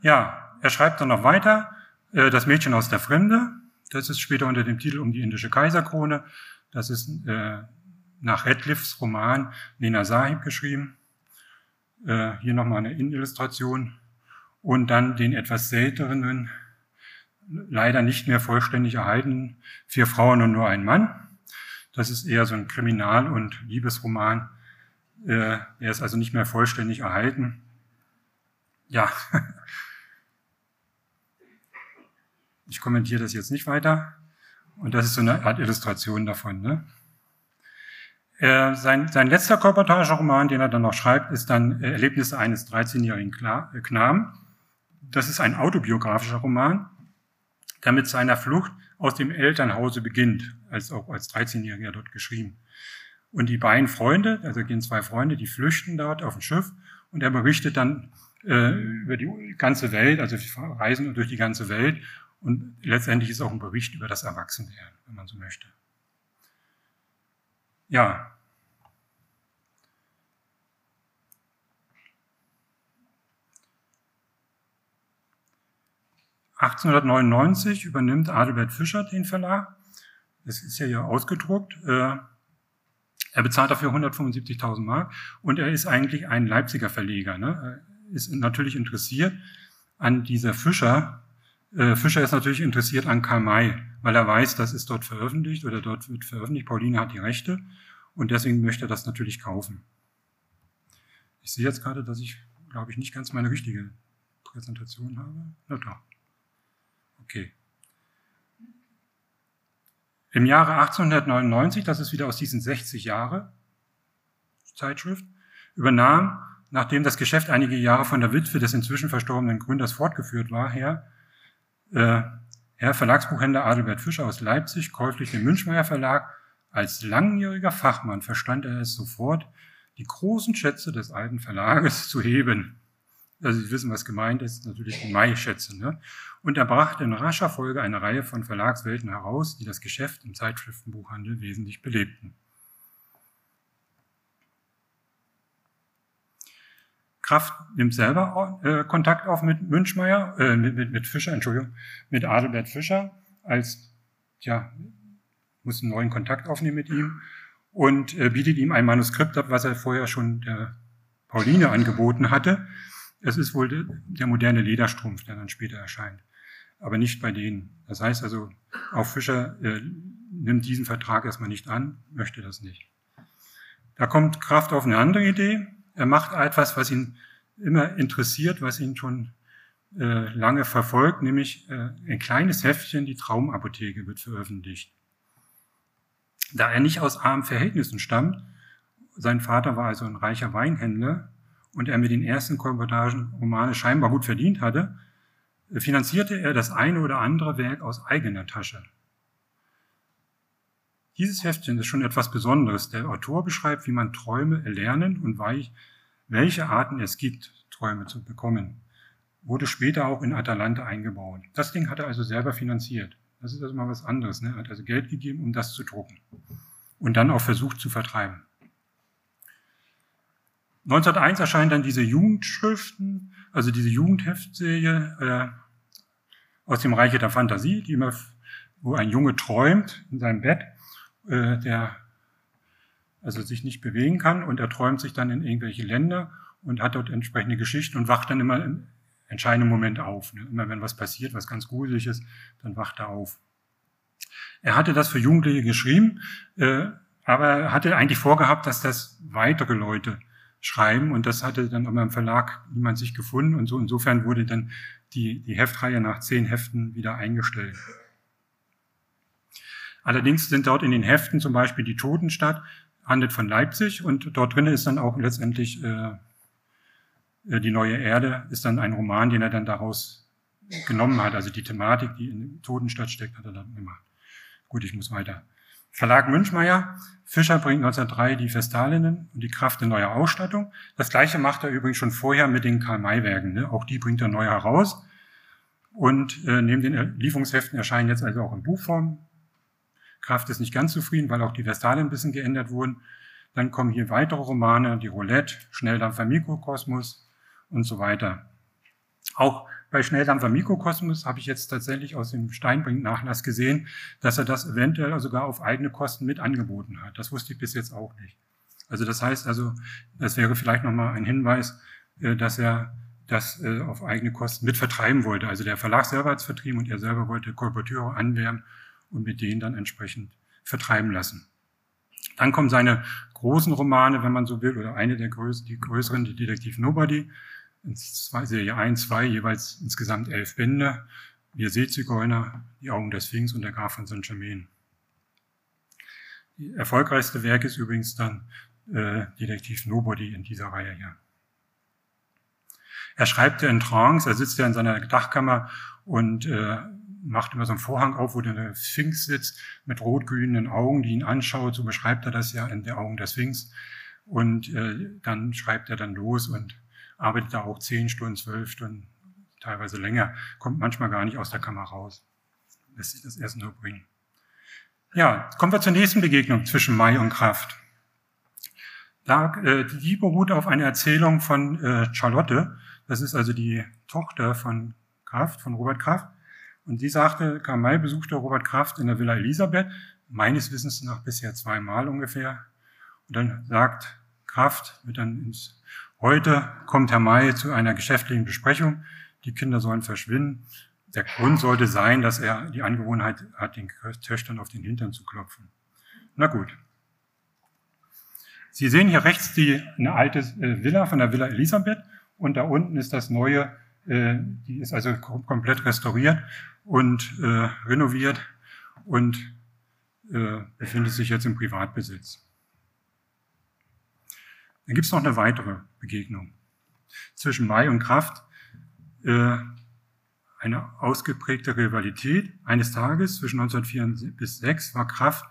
Ja, er schreibt dann noch weiter, äh, das Mädchen aus der Fremde, das ist später unter dem Titel um die indische Kaiserkrone, das ist äh, nach Radcliffes Roman Nena Sahib geschrieben. Äh, hier nochmal eine Innenillustration. Und dann den etwas seltenen leider nicht mehr vollständig erhalten. Vier Frauen und nur ein Mann. Das ist eher so ein Kriminal- und Liebesroman. Äh, er ist also nicht mehr vollständig erhalten. Ja, [laughs] ich kommentiere das jetzt nicht weiter. Und das ist so eine Art Illustration davon. Ne? Äh, sein, sein letzter Kolportageroman, den er dann noch schreibt, ist dann Erlebnisse eines 13-jährigen Knaben. Das ist ein autobiografischer Roman der mit seiner Flucht aus dem Elternhause beginnt, als auch als 13-Jähriger dort geschrieben. Und die beiden Freunde, also gehen zwei Freunde, die flüchten dort auf dem Schiff und er berichtet dann äh, über die ganze Welt, also reisen durch die ganze Welt und letztendlich ist auch ein Bericht über das Erwachsenwerden, wenn man so möchte. Ja, 1899 übernimmt Adelbert Fischer den Verlag. Das ist ja hier ausgedruckt. Äh, er bezahlt dafür 175.000 Mark und er ist eigentlich ein Leipziger Verleger. Ne? Er ist natürlich interessiert an dieser Fischer. Äh, Fischer ist natürlich interessiert an Karl May, weil er weiß, das ist dort veröffentlicht oder dort wird veröffentlicht. Pauline hat die Rechte und deswegen möchte er das natürlich kaufen. Ich sehe jetzt gerade, dass ich, glaube ich, nicht ganz meine richtige Präsentation habe. Na doch. Okay. Im Jahre 1899, das ist wieder aus diesen 60 Jahre Zeitschrift, übernahm, nachdem das Geschäft einige Jahre von der Witwe des inzwischen verstorbenen Gründers fortgeführt war, Herr, äh, Herr Verlagsbuchhändler Adelbert Fischer aus Leipzig käuflich den Münchmeier Verlag. Als langjähriger Fachmann verstand er es sofort, die großen Schätze des alten Verlages zu heben. Also Sie wissen, was gemeint ist, natürlich die Mai-Schätze. Ne? Und er brachte in rascher Folge eine Reihe von Verlagswelten heraus, die das Geschäft im Zeitschriftenbuchhandel wesentlich belebten. Kraft nimmt selber äh, Kontakt auf mit Münchmeier, äh, mit, mit, mit Fischer, Entschuldigung, mit Adelbert Fischer, als, ja, muss einen neuen Kontakt aufnehmen mit ihm und äh, bietet ihm ein Manuskript ab, was er vorher schon der Pauline angeboten hatte. Es ist wohl der, der moderne Lederstrumpf, der dann später erscheint, aber nicht bei denen. Das heißt also, auch Fischer äh, nimmt diesen Vertrag erstmal nicht an, möchte das nicht. Da kommt Kraft auf eine andere Idee. Er macht etwas, was ihn immer interessiert, was ihn schon äh, lange verfolgt, nämlich äh, ein kleines Heftchen, die Traumapotheke wird veröffentlicht. Da er nicht aus armen Verhältnissen stammt, sein Vater war also ein reicher Weinhändler und er mit den ersten Kolportagen Romane scheinbar gut verdient hatte, finanzierte er das eine oder andere Werk aus eigener Tasche. Dieses Heftchen ist schon etwas Besonderes. Der Autor beschreibt, wie man Träume erlernen und welche Arten es gibt, Träume zu bekommen. Wurde später auch in Atalanta eingebaut. Das Ding hat er also selber finanziert. Das ist also mal was anderes. Ne? Er hat also Geld gegeben, um das zu drucken. Und dann auch versucht zu vertreiben. 1901 erscheinen dann diese Jugendschriften, also diese Jugendheftserie äh, aus dem Reiche der Fantasie, die immer, wo ein Junge träumt in seinem Bett, äh, der also sich nicht bewegen kann und er träumt sich dann in irgendwelche Länder und hat dort entsprechende Geschichten und wacht dann immer im entscheidenden Moment auf. Ne? Immer wenn was passiert, was ganz gruselig ist, dann wacht er auf. Er hatte das für Jugendliche geschrieben, äh, aber er hatte eigentlich vorgehabt, dass das weitere Leute schreiben und das hatte dann aber im Verlag niemand sich gefunden und so insofern wurde dann die, die Heftreihe nach zehn Heften wieder eingestellt. Allerdings sind dort in den Heften zum Beispiel die Totenstadt, handelt von Leipzig und dort drinnen ist dann auch letztendlich äh, äh, die neue Erde ist dann ein Roman, den er dann daraus genommen hat. Also die Thematik, die in Totenstadt steckt, hat er dann gemacht. Gut, ich muss weiter. Verlag Münchmeier. Fischer bringt 1903 die Vestalinnen und die Kraft in neuer Ausstattung. Das gleiche macht er übrigens schon vorher mit den Karl-May-Werken. Ne? Auch die bringt er neu heraus. Und äh, neben den Lieferungsheften erscheinen jetzt also auch in Buchform. Kraft ist nicht ganz zufrieden, weil auch die Vestalien ein bisschen geändert wurden. Dann kommen hier weitere Romane, die Roulette, Schnelldampfer Mikrokosmos, und so weiter. Auch bei Schnelldampfer Mikrokosmos habe ich jetzt tatsächlich aus dem Steinbrink-Nachlass gesehen, dass er das eventuell sogar auf eigene Kosten mit angeboten hat. Das wusste ich bis jetzt auch nicht. Also das heißt also, das wäre vielleicht nochmal ein Hinweis, äh, dass er das äh, auf eigene Kosten mit vertreiben wollte. Also der Verlag selber hat es vertrieben und er selber wollte Kolporteure anwärmen und mit denen dann entsprechend vertreiben lassen. Dann kommen seine großen Romane, wenn man so will, oder eine der größeren, die größeren, die Detektiv Nobody, in zwei, Serie 1, 2, jeweils insgesamt elf Bände. Wir Seezigeuner, die Augen des Sphinx und der Graf von Saint-Germain. Die erfolgreichste Werk ist übrigens dann äh, Detektiv Nobody in dieser Reihe hier. Er schreibt ja in Trance, er sitzt ja in seiner Dachkammer und äh, macht immer so einen Vorhang auf, wo der Sphinx sitzt mit rotglühenden Augen, die ihn anschaut. So beschreibt er das ja in der Augen der Sphinx. Und äh, dann schreibt er dann los und arbeitet da auch zehn Stunden, zwölf Stunden, teilweise länger, kommt manchmal gar nicht aus der Kammer raus. Lässt sich das erst nur bringen. Ja, kommen wir zur nächsten Begegnung zwischen Mai und Kraft. Da, äh, die beruht auf einer Erzählung von äh, Charlotte. Das ist also die Tochter von Kraft, von Robert Kraft. Und die sagte, Karl May besuchte Robert Kraft in der Villa Elisabeth, meines Wissens nach bisher zweimal ungefähr. Und dann sagt Kraft, wird dann ins Heute kommt Herr May zu einer geschäftlichen Besprechung. Die Kinder sollen verschwinden. Der Grund sollte sein, dass er die Angewohnheit hat, den Töchtern auf den Hintern zu klopfen. Na gut. Sie sehen hier rechts die, eine alte äh, Villa von der Villa Elisabeth und da unten ist das neue, äh, die ist also komplett restauriert und äh, renoviert und äh, befindet sich jetzt im Privatbesitz. Dann gibt es noch eine weitere Begegnung zwischen Mai und Kraft. Äh, eine ausgeprägte Rivalität. Eines Tages zwischen 1904 bis 6 war Kraft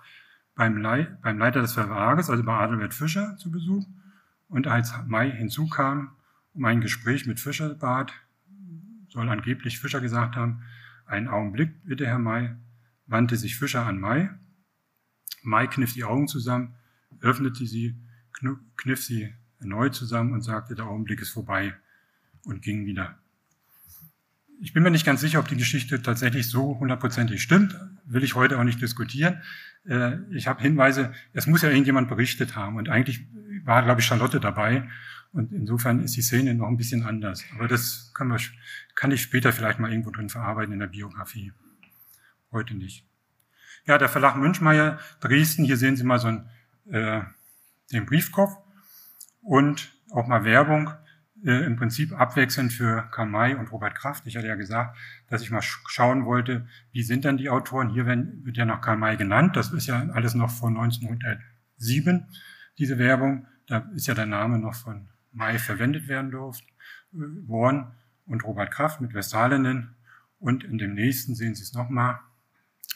beim, Le beim Leiter des Verlages, also bei Adelbert Fischer, zu Besuch. Und als Mai hinzukam um ein Gespräch mit Fischer bat, soll angeblich Fischer gesagt haben, einen Augenblick bitte, Herr May, wandte sich Fischer an May. May kniff die Augen zusammen, öffnete sie, kniff sie erneut zusammen und sagte, der Augenblick ist vorbei und ging wieder. Ich bin mir nicht ganz sicher, ob die Geschichte tatsächlich so hundertprozentig stimmt. Will ich heute auch nicht diskutieren. Äh, ich habe Hinweise, es muss ja irgendjemand berichtet haben. Und eigentlich war, glaube ich, Charlotte dabei. Und insofern ist die Szene noch ein bisschen anders. Aber das kann, wir, kann ich später vielleicht mal irgendwo drin verarbeiten in der Biografie. Heute nicht. Ja, der Verlag Münchmeier, Dresden, hier sehen Sie mal so einen, äh, den Briefkopf und auch mal Werbung äh, im Prinzip abwechselnd für Karl May und Robert Kraft. Ich hatte ja gesagt, dass ich mal schauen wollte, wie sind dann die Autoren. Hier wird ja noch Karl May genannt. Das ist ja alles noch von 1907, diese Werbung. Da ist ja der Name noch von May verwendet werden durfte, äh, worden und Robert Kraft mit Westalinnen. Und in dem nächsten sehen Sie es nochmal.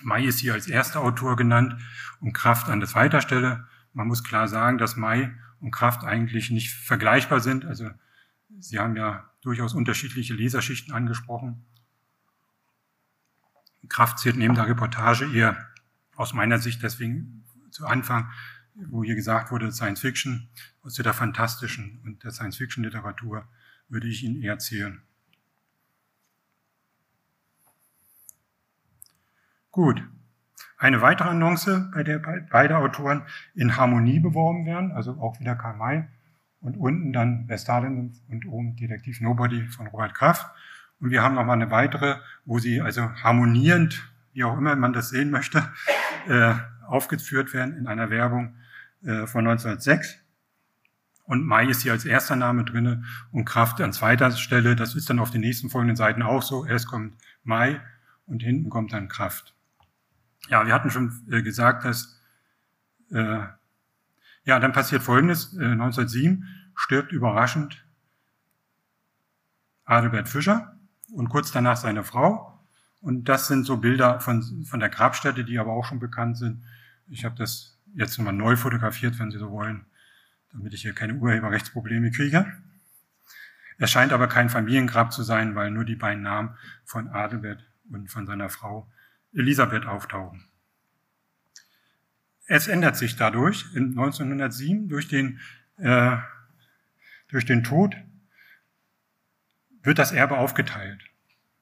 May ist hier als erster Autor genannt und Kraft an der zweiter Stelle. Man muss klar sagen, dass May und Kraft eigentlich nicht vergleichbar sind. Also Sie haben ja durchaus unterschiedliche Leserschichten angesprochen. Kraft zählt neben der Reportage eher aus meiner Sicht deswegen zu Anfang, wo hier gesagt wurde, Science Fiction, aus der fantastischen und der Science Fiction Literatur würde ich ihn eher zählen. Gut. Eine weitere Annonce, bei der beide Autoren in Harmonie beworben werden, also auch wieder Karl May, und unten dann Westalen und oben Detektiv Nobody von Robert Kraft. Und wir haben nochmal eine weitere, wo sie also harmonierend, wie auch immer man das sehen möchte, [laughs] äh, aufgeführt werden in einer Werbung äh, von 1906. Und Mai ist hier als erster Name drinne und Kraft an zweiter Stelle. Das ist dann auf den nächsten folgenden Seiten auch so. Erst kommt Mai und hinten kommt dann Kraft. Ja, wir hatten schon äh, gesagt, dass äh, ja, dann passiert Folgendes. 1907 äh, stirbt überraschend Adelbert Fischer und kurz danach seine Frau. Und das sind so Bilder von, von der Grabstätte, die aber auch schon bekannt sind. Ich habe das jetzt nochmal neu fotografiert, wenn Sie so wollen, damit ich hier keine Urheberrechtsprobleme kriege. Es scheint aber kein Familiengrab zu sein, weil nur die beiden Namen von Adelbert und von seiner Frau Elisabeth auftauchen. Es ändert sich dadurch in 1907 durch den, äh, durch den Tod wird das Erbe aufgeteilt.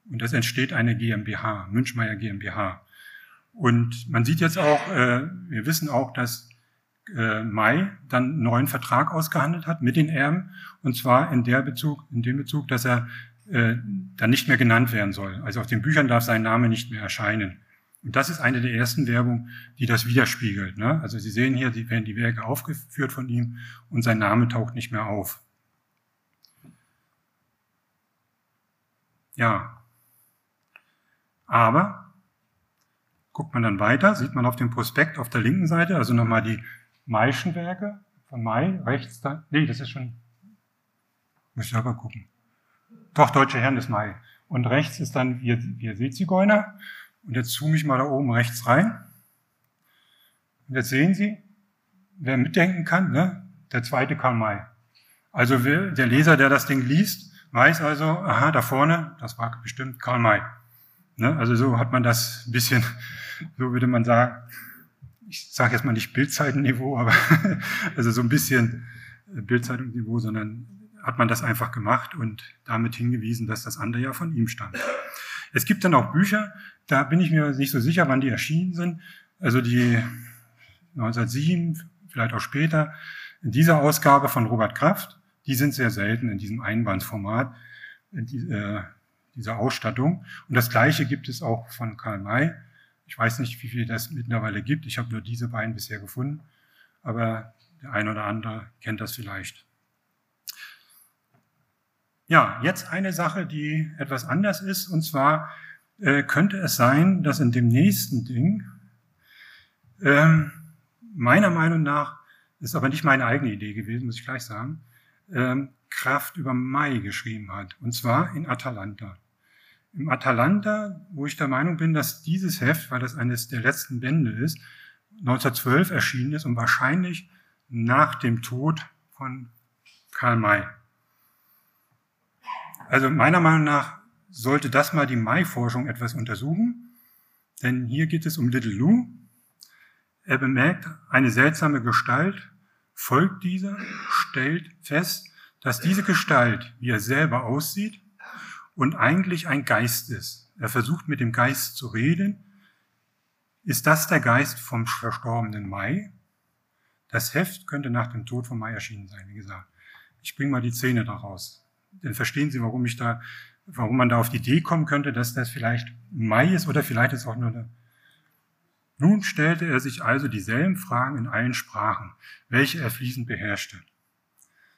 Und es entsteht eine GmbH, Münchmeier GmbH. Und man sieht jetzt auch, äh, wir wissen auch, dass äh, Mai dann einen neuen Vertrag ausgehandelt hat mit den Erben. Und zwar in, der Bezug, in dem Bezug, dass er äh, dann nicht mehr genannt werden soll. Also auf den Büchern darf sein Name nicht mehr erscheinen. Und das ist eine der ersten Werbung, die das widerspiegelt. Ne? Also Sie sehen hier, die werden die Werke aufgeführt von ihm und sein Name taucht nicht mehr auf. Ja. Aber guckt man dann weiter, sieht man auf dem Prospekt auf der linken Seite, also nochmal die Maischen Werke von Mai, rechts da, nee, das ist schon, muss ich selber gucken. Doch, Deutsche Herren des Mai. Und rechts ist dann Wir, Wir Seezigeuner und jetzt zoome ich mal da oben rechts rein. Und jetzt sehen Sie, wer mitdenken kann, ne? der zweite Karl May. Also der Leser, der das Ding liest, weiß also, aha, da vorne, das war bestimmt Karl May. Ne? Also so hat man das ein bisschen, [laughs] so würde man sagen, ich sage jetzt mal nicht Bildzeitenniveau, aber [laughs] also so ein bisschen Bildzeitungsniveau, sondern hat man das einfach gemacht und damit hingewiesen, dass das andere ja von ihm stammt. Es gibt dann auch Bücher, da bin ich mir nicht so sicher, wann die erschienen sind. Also die 1907, vielleicht auch später. In dieser Ausgabe von Robert Kraft, die sind sehr selten in diesem Einbandsformat, in die, äh, dieser Ausstattung. Und das Gleiche gibt es auch von Karl May. Ich weiß nicht, wie viel das mittlerweile gibt. Ich habe nur diese beiden bisher gefunden. Aber der eine oder andere kennt das vielleicht. Ja, jetzt eine Sache, die etwas anders ist, und zwar äh, könnte es sein, dass in dem nächsten Ding, äh, meiner Meinung nach, ist aber nicht meine eigene Idee gewesen, muss ich gleich sagen, äh, Kraft über Mai geschrieben hat, und zwar in Atalanta. Im Atalanta, wo ich der Meinung bin, dass dieses Heft, weil das eines der letzten Bände ist, 1912 erschienen ist und wahrscheinlich nach dem Tod von Karl May. Also meiner Meinung nach sollte das mal die Mai-Forschung etwas untersuchen, denn hier geht es um Little Lou. Er bemerkt eine seltsame Gestalt, folgt dieser, stellt fest, dass diese Gestalt, wie er selber aussieht, und eigentlich ein Geist ist. Er versucht mit dem Geist zu reden. Ist das der Geist vom verstorbenen Mai? Das Heft könnte nach dem Tod von Mai erschienen sein, wie gesagt. Ich bringe mal die Szene daraus. Dann verstehen Sie, warum ich da, warum man da auf die Idee kommen könnte, dass das vielleicht Mai ist oder vielleicht ist auch nur eine. Nun stellte er sich also dieselben Fragen in allen Sprachen, welche er fließend beherrschte.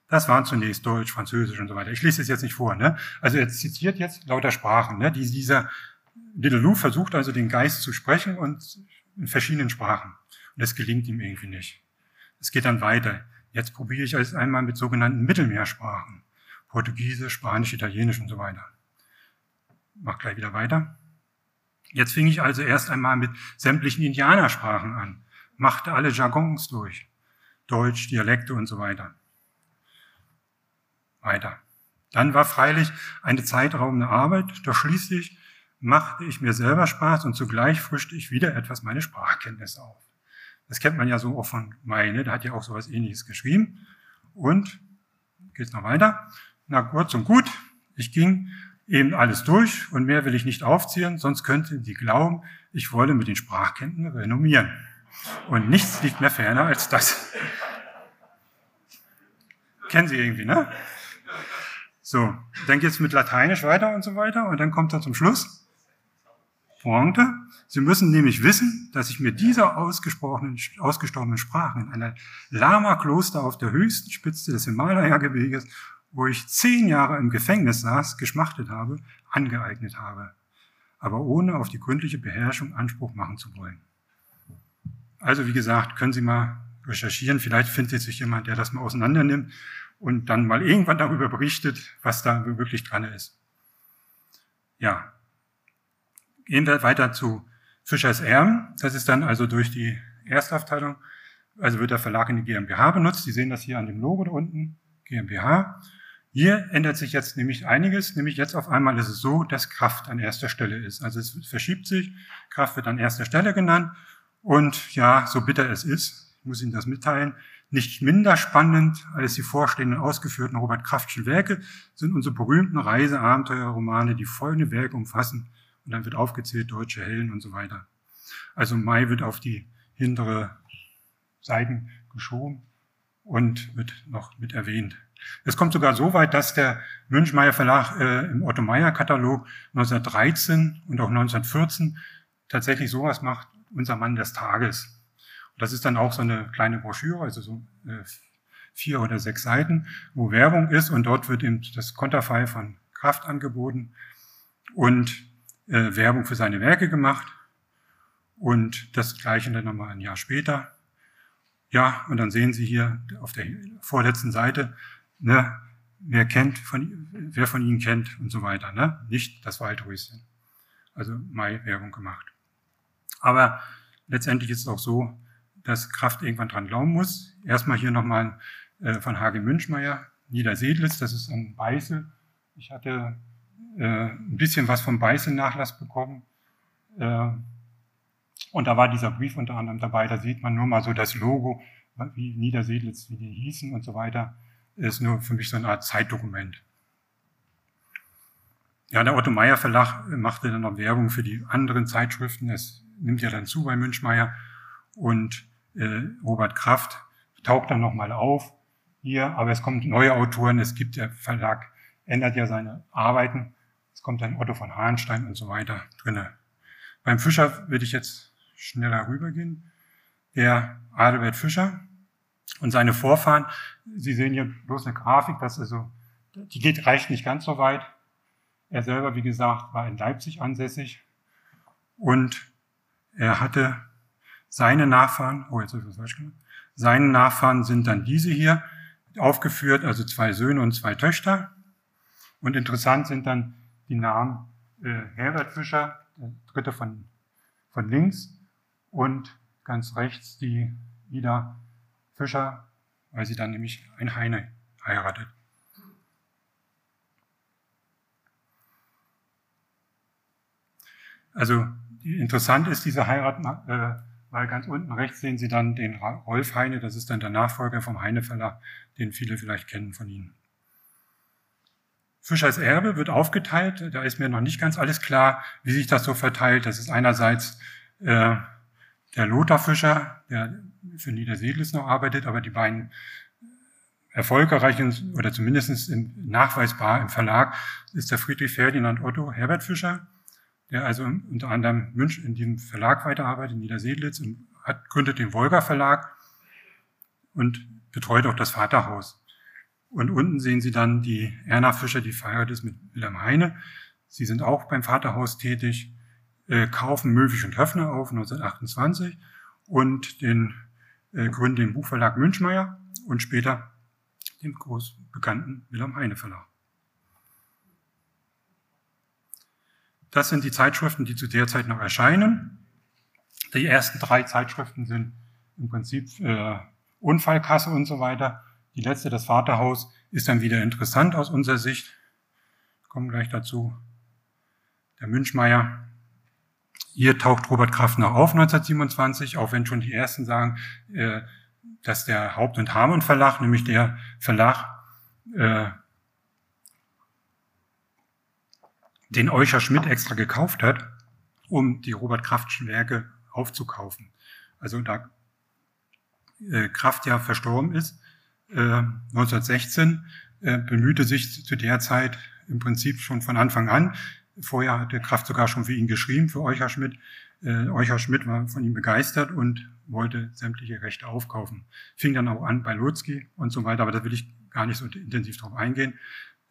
Das waren zunächst Deutsch, Französisch und so weiter. Ich lese es jetzt nicht vor. Ne? Also er zitiert jetzt lauter Sprachen. Ne? Die, dieser Little Lou versucht also den Geist zu sprechen und in verschiedenen Sprachen. Und das gelingt ihm irgendwie nicht. Es geht dann weiter. Jetzt probiere ich es einmal mit sogenannten Mittelmeersprachen. Portugiesisch, Spanisch, Italienisch und so weiter. Mach gleich wieder weiter. Jetzt fing ich also erst einmal mit sämtlichen Indianersprachen an, machte alle Jargons durch. Deutsch, Dialekte und so weiter. Weiter. Dann war freilich eine zeitraubende Arbeit, doch schließlich machte ich mir selber Spaß und zugleich frischte ich wieder etwas meine Sprachkenntnisse auf. Das kennt man ja so auch von Meine, der hat ja auch sowas ähnliches geschrieben. Und, geht's noch weiter? Na kurz und gut, ich ging eben alles durch und mehr will ich nicht aufziehen, sonst könnten die glauben, ich wolle mit den Sprachkenntnissen renommieren. Und nichts liegt mehr ferner als das. Kennen Sie irgendwie, ne? So, dann geht's mit Lateinisch weiter und so weiter und dann kommt er zum Schluss. Pointe. Sie müssen nämlich wissen, dass ich mir dieser ausgesprochenen, ausgestorbenen Sprachen in einer Lama-Kloster auf der höchsten Spitze des Himalaya-Gebirges, wo ich zehn Jahre im Gefängnis saß, geschmachtet habe, angeeignet habe, aber ohne auf die gründliche Beherrschung Anspruch machen zu wollen. Also wie gesagt, können Sie mal recherchieren, vielleicht findet sich jemand, der das mal auseinander nimmt und dann mal irgendwann darüber berichtet, was da wirklich dran ist. Ja, Gehen wir weiter zu Fischers Erben. Das ist dann also durch die Erstabteilung, also wird der Verlag in die GmbH benutzt. Sie sehen das hier an dem Logo da unten, GmbH. Hier ändert sich jetzt nämlich einiges, nämlich jetzt auf einmal ist es so, dass Kraft an erster Stelle ist. Also es verschiebt sich, Kraft wird an erster Stelle genannt und ja, so bitter es ist, ich muss Ihnen das mitteilen, nicht minder spannend als die vorstehenden ausgeführten Robert Kraftschen Werke sind unsere berühmten Reise-Abenteuerromane, die folgende Werke umfassen, und dann wird aufgezählt deutsche Hellen und so weiter. Also Mai wird auf die hintere Seiten geschoben und wird noch mit erwähnt. Es kommt sogar so weit, dass der Münchmeier Verlag äh, im Otto Meyer Katalog 1913 und auch 1914 tatsächlich sowas macht, unser Mann des Tages. Und das ist dann auch so eine kleine Broschüre, also so äh, vier oder sechs Seiten, wo Werbung ist und dort wird eben das Konterfei von Kraft angeboten und äh, Werbung für seine Werke gemacht und das gleiche dann nochmal ein Jahr später. Ja, und dann sehen Sie hier auf der vorletzten Seite, ne, wer kennt von, wer von Ihnen kennt und so weiter, ne? Nicht das Waldröschen. Also Mai Werbung gemacht. Aber letztendlich ist es auch so, dass Kraft irgendwann dran glauben muss. Erstmal hier nochmal äh, von Hage Münchmeier, Niedersedlitz, das ist ein Beißel. Ich hatte äh, ein bisschen was vom Beißen-Nachlass bekommen. Äh, und da war dieser Brief unter anderem dabei, da sieht man nur mal so das Logo, wie Niedersedlitz, wie die hießen und so weiter, ist nur für mich so eine Art Zeitdokument. Ja, der Otto Meyer Verlag machte dann noch Werbung für die anderen Zeitschriften. Es nimmt ja dann zu bei Münchmeier und äh, Robert Kraft taucht dann nochmal auf hier, aber es kommen neue Autoren, es gibt der Verlag, ändert ja seine Arbeiten es kommt dann Otto von Hahnstein und so weiter drinne. Beim Fischer würde ich jetzt schneller rübergehen. Der Adelbert Fischer und seine Vorfahren. Sie sehen hier bloß eine Grafik, das also, die geht, reicht nicht ganz so weit. Er selber, wie gesagt, war in Leipzig ansässig und er hatte seine Nachfahren, oh, jetzt habe ich was falsch gemacht, seine Nachfahren sind dann diese hier aufgeführt, also zwei Söhne und zwei Töchter. Und interessant sind dann die Namen äh, Herbert Fischer, der dritte von, von links, und ganz rechts die Ida Fischer, weil sie dann nämlich ein Heine heiratet. Also interessant ist diese Heirat, äh, weil ganz unten rechts sehen Sie dann den Rolf Heine, das ist dann der Nachfolger vom Heine Verlag, den viele vielleicht kennen von Ihnen. Fischers Erbe wird aufgeteilt, da ist mir noch nicht ganz alles klar, wie sich das so verteilt. Das ist einerseits äh, der Lothar Fischer, der für Niedersedlis noch arbeitet, aber die beiden erfolgreichen oder zumindest nachweisbar im Verlag ist der Friedrich Ferdinand Otto Herbert Fischer, der also unter anderem Münch in diesem Verlag weiterarbeitet, in Niedersedlitz, und hat, gründet den Wolga Verlag und betreut auch das Vaterhaus. Und unten sehen Sie dann die Erna Fischer, die verheiratet ist mit Wilhelm Heine. Sie sind auch beim Vaterhaus tätig, äh, kaufen Möwig und Höfner auf 1928 und den, äh, gründen den Buchverlag Münchmeier und später dem groß bekannten Wilhelm Heine Verlag. Das sind die Zeitschriften, die zu der Zeit noch erscheinen. Die ersten drei Zeitschriften sind im Prinzip äh, Unfallkasse und so weiter. Die letzte, das Vaterhaus, ist dann wieder interessant aus unserer Sicht. Kommen gleich dazu. Der Münchmeier. Hier taucht Robert Kraft noch auf 1927, auch wenn schon die ersten sagen, äh, dass der Haupt- und Hamann Verlag, nämlich der Verlag, äh, den Eucher Schmidt extra gekauft hat, um die Robert Kraftschen Werke aufzukaufen. Also da äh, Kraft ja verstorben ist, äh, 1916, äh, bemühte sich zu der Zeit im Prinzip schon von Anfang an. Vorher hatte Kraft sogar schon für ihn geschrieben, für Eucher Schmidt. Äh, Eucher Schmidt war von ihm begeistert und wollte sämtliche Rechte aufkaufen. Fing dann auch an bei Lutzki und so weiter, aber da will ich gar nicht so intensiv drauf eingehen.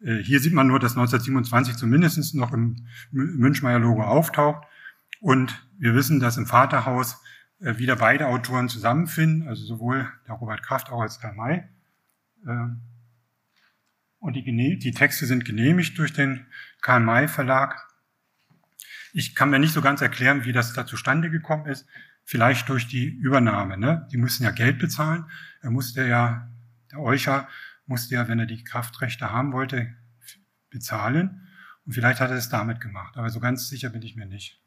Äh, hier sieht man nur, dass 1927 zumindest noch im Münchmeier-Logo auftaucht. Und wir wissen, dass im Vaterhaus äh, wieder beide Autoren zusammenfinden, also sowohl der Robert Kraft auch als Karl May. Ähm, und die, die Texte sind genehmigt durch den Karl May Verlag. Ich kann mir nicht so ganz erklären, wie das da zustande gekommen ist. Vielleicht durch die Übernahme. Ne? Die müssen ja Geld bezahlen. Er musste ja, der Eucher musste ja, wenn er die Kraftrechte haben wollte, bezahlen. Und vielleicht hat er es damit gemacht. Aber so ganz sicher bin ich mir nicht.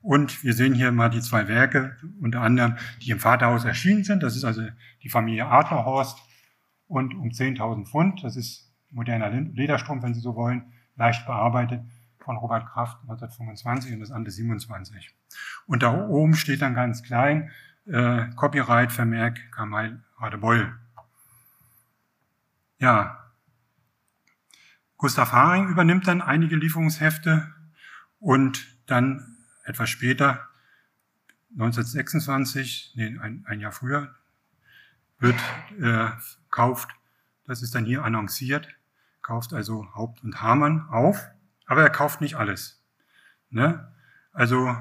Und wir sehen hier mal die zwei Werke, unter anderem, die im Vaterhaus erschienen sind. Das ist also die Familie Adlerhorst und um 10.000 Pfund. Das ist moderner Lederstrumpf, wenn Sie so wollen, leicht bearbeitet von Robert Kraft 1925 und das andere 27. Und da oben steht dann ganz klein äh, Copyright Vermerk Kamal Radebeul. Ja, Gustav Haring übernimmt dann einige Lieferungshefte und dann etwas später, 1926, nee, ein, ein Jahr früher, wird äh, kauft, das ist dann hier annonciert, kauft also Haupt und Hamann auf aber er kauft nicht alles. Ne? Also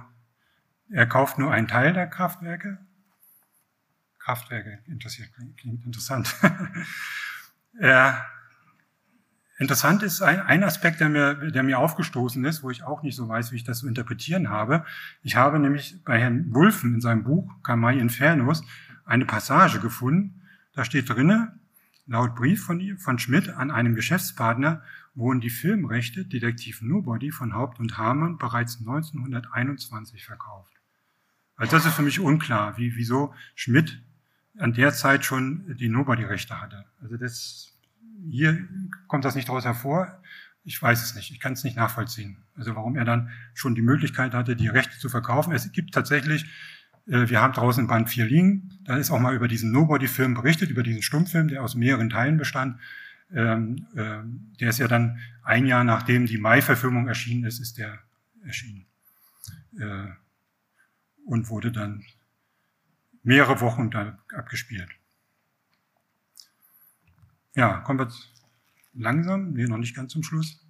er kauft nur einen Teil der Kraftwerke. Kraftwerke interessiert, klingt interessant. [laughs] er, interessant ist ein, ein Aspekt, der mir, der mir aufgestoßen ist, wo ich auch nicht so weiß, wie ich das zu interpretieren habe. Ich habe nämlich bei Herrn Wulfen in seinem Buch Kamai Infernus eine Passage gefunden. Da steht drinne, laut Brief von, von Schmidt an einem Geschäftspartner, wurden die Filmrechte Detektiv Nobody von Haupt und Hamann bereits 1921 verkauft. Also das ist für mich unklar, wie, wieso Schmidt an der Zeit schon die Nobody-Rechte hatte. Also das, hier kommt das nicht daraus hervor. Ich weiß es nicht. Ich kann es nicht nachvollziehen. Also warum er dann schon die Möglichkeit hatte, die Rechte zu verkaufen. Es gibt tatsächlich, wir haben draußen Band 4 liegen, da ist auch mal über diesen Nobody-Film berichtet, über diesen Stummfilm, der aus mehreren Teilen bestand. Ähm, äh, der ist ja dann ein Jahr nachdem die Mai-Verfilmung erschienen ist, ist der erschienen. Äh, und wurde dann mehrere Wochen da abgespielt. Ja, kommen wir langsam, nee, noch nicht ganz zum Schluss.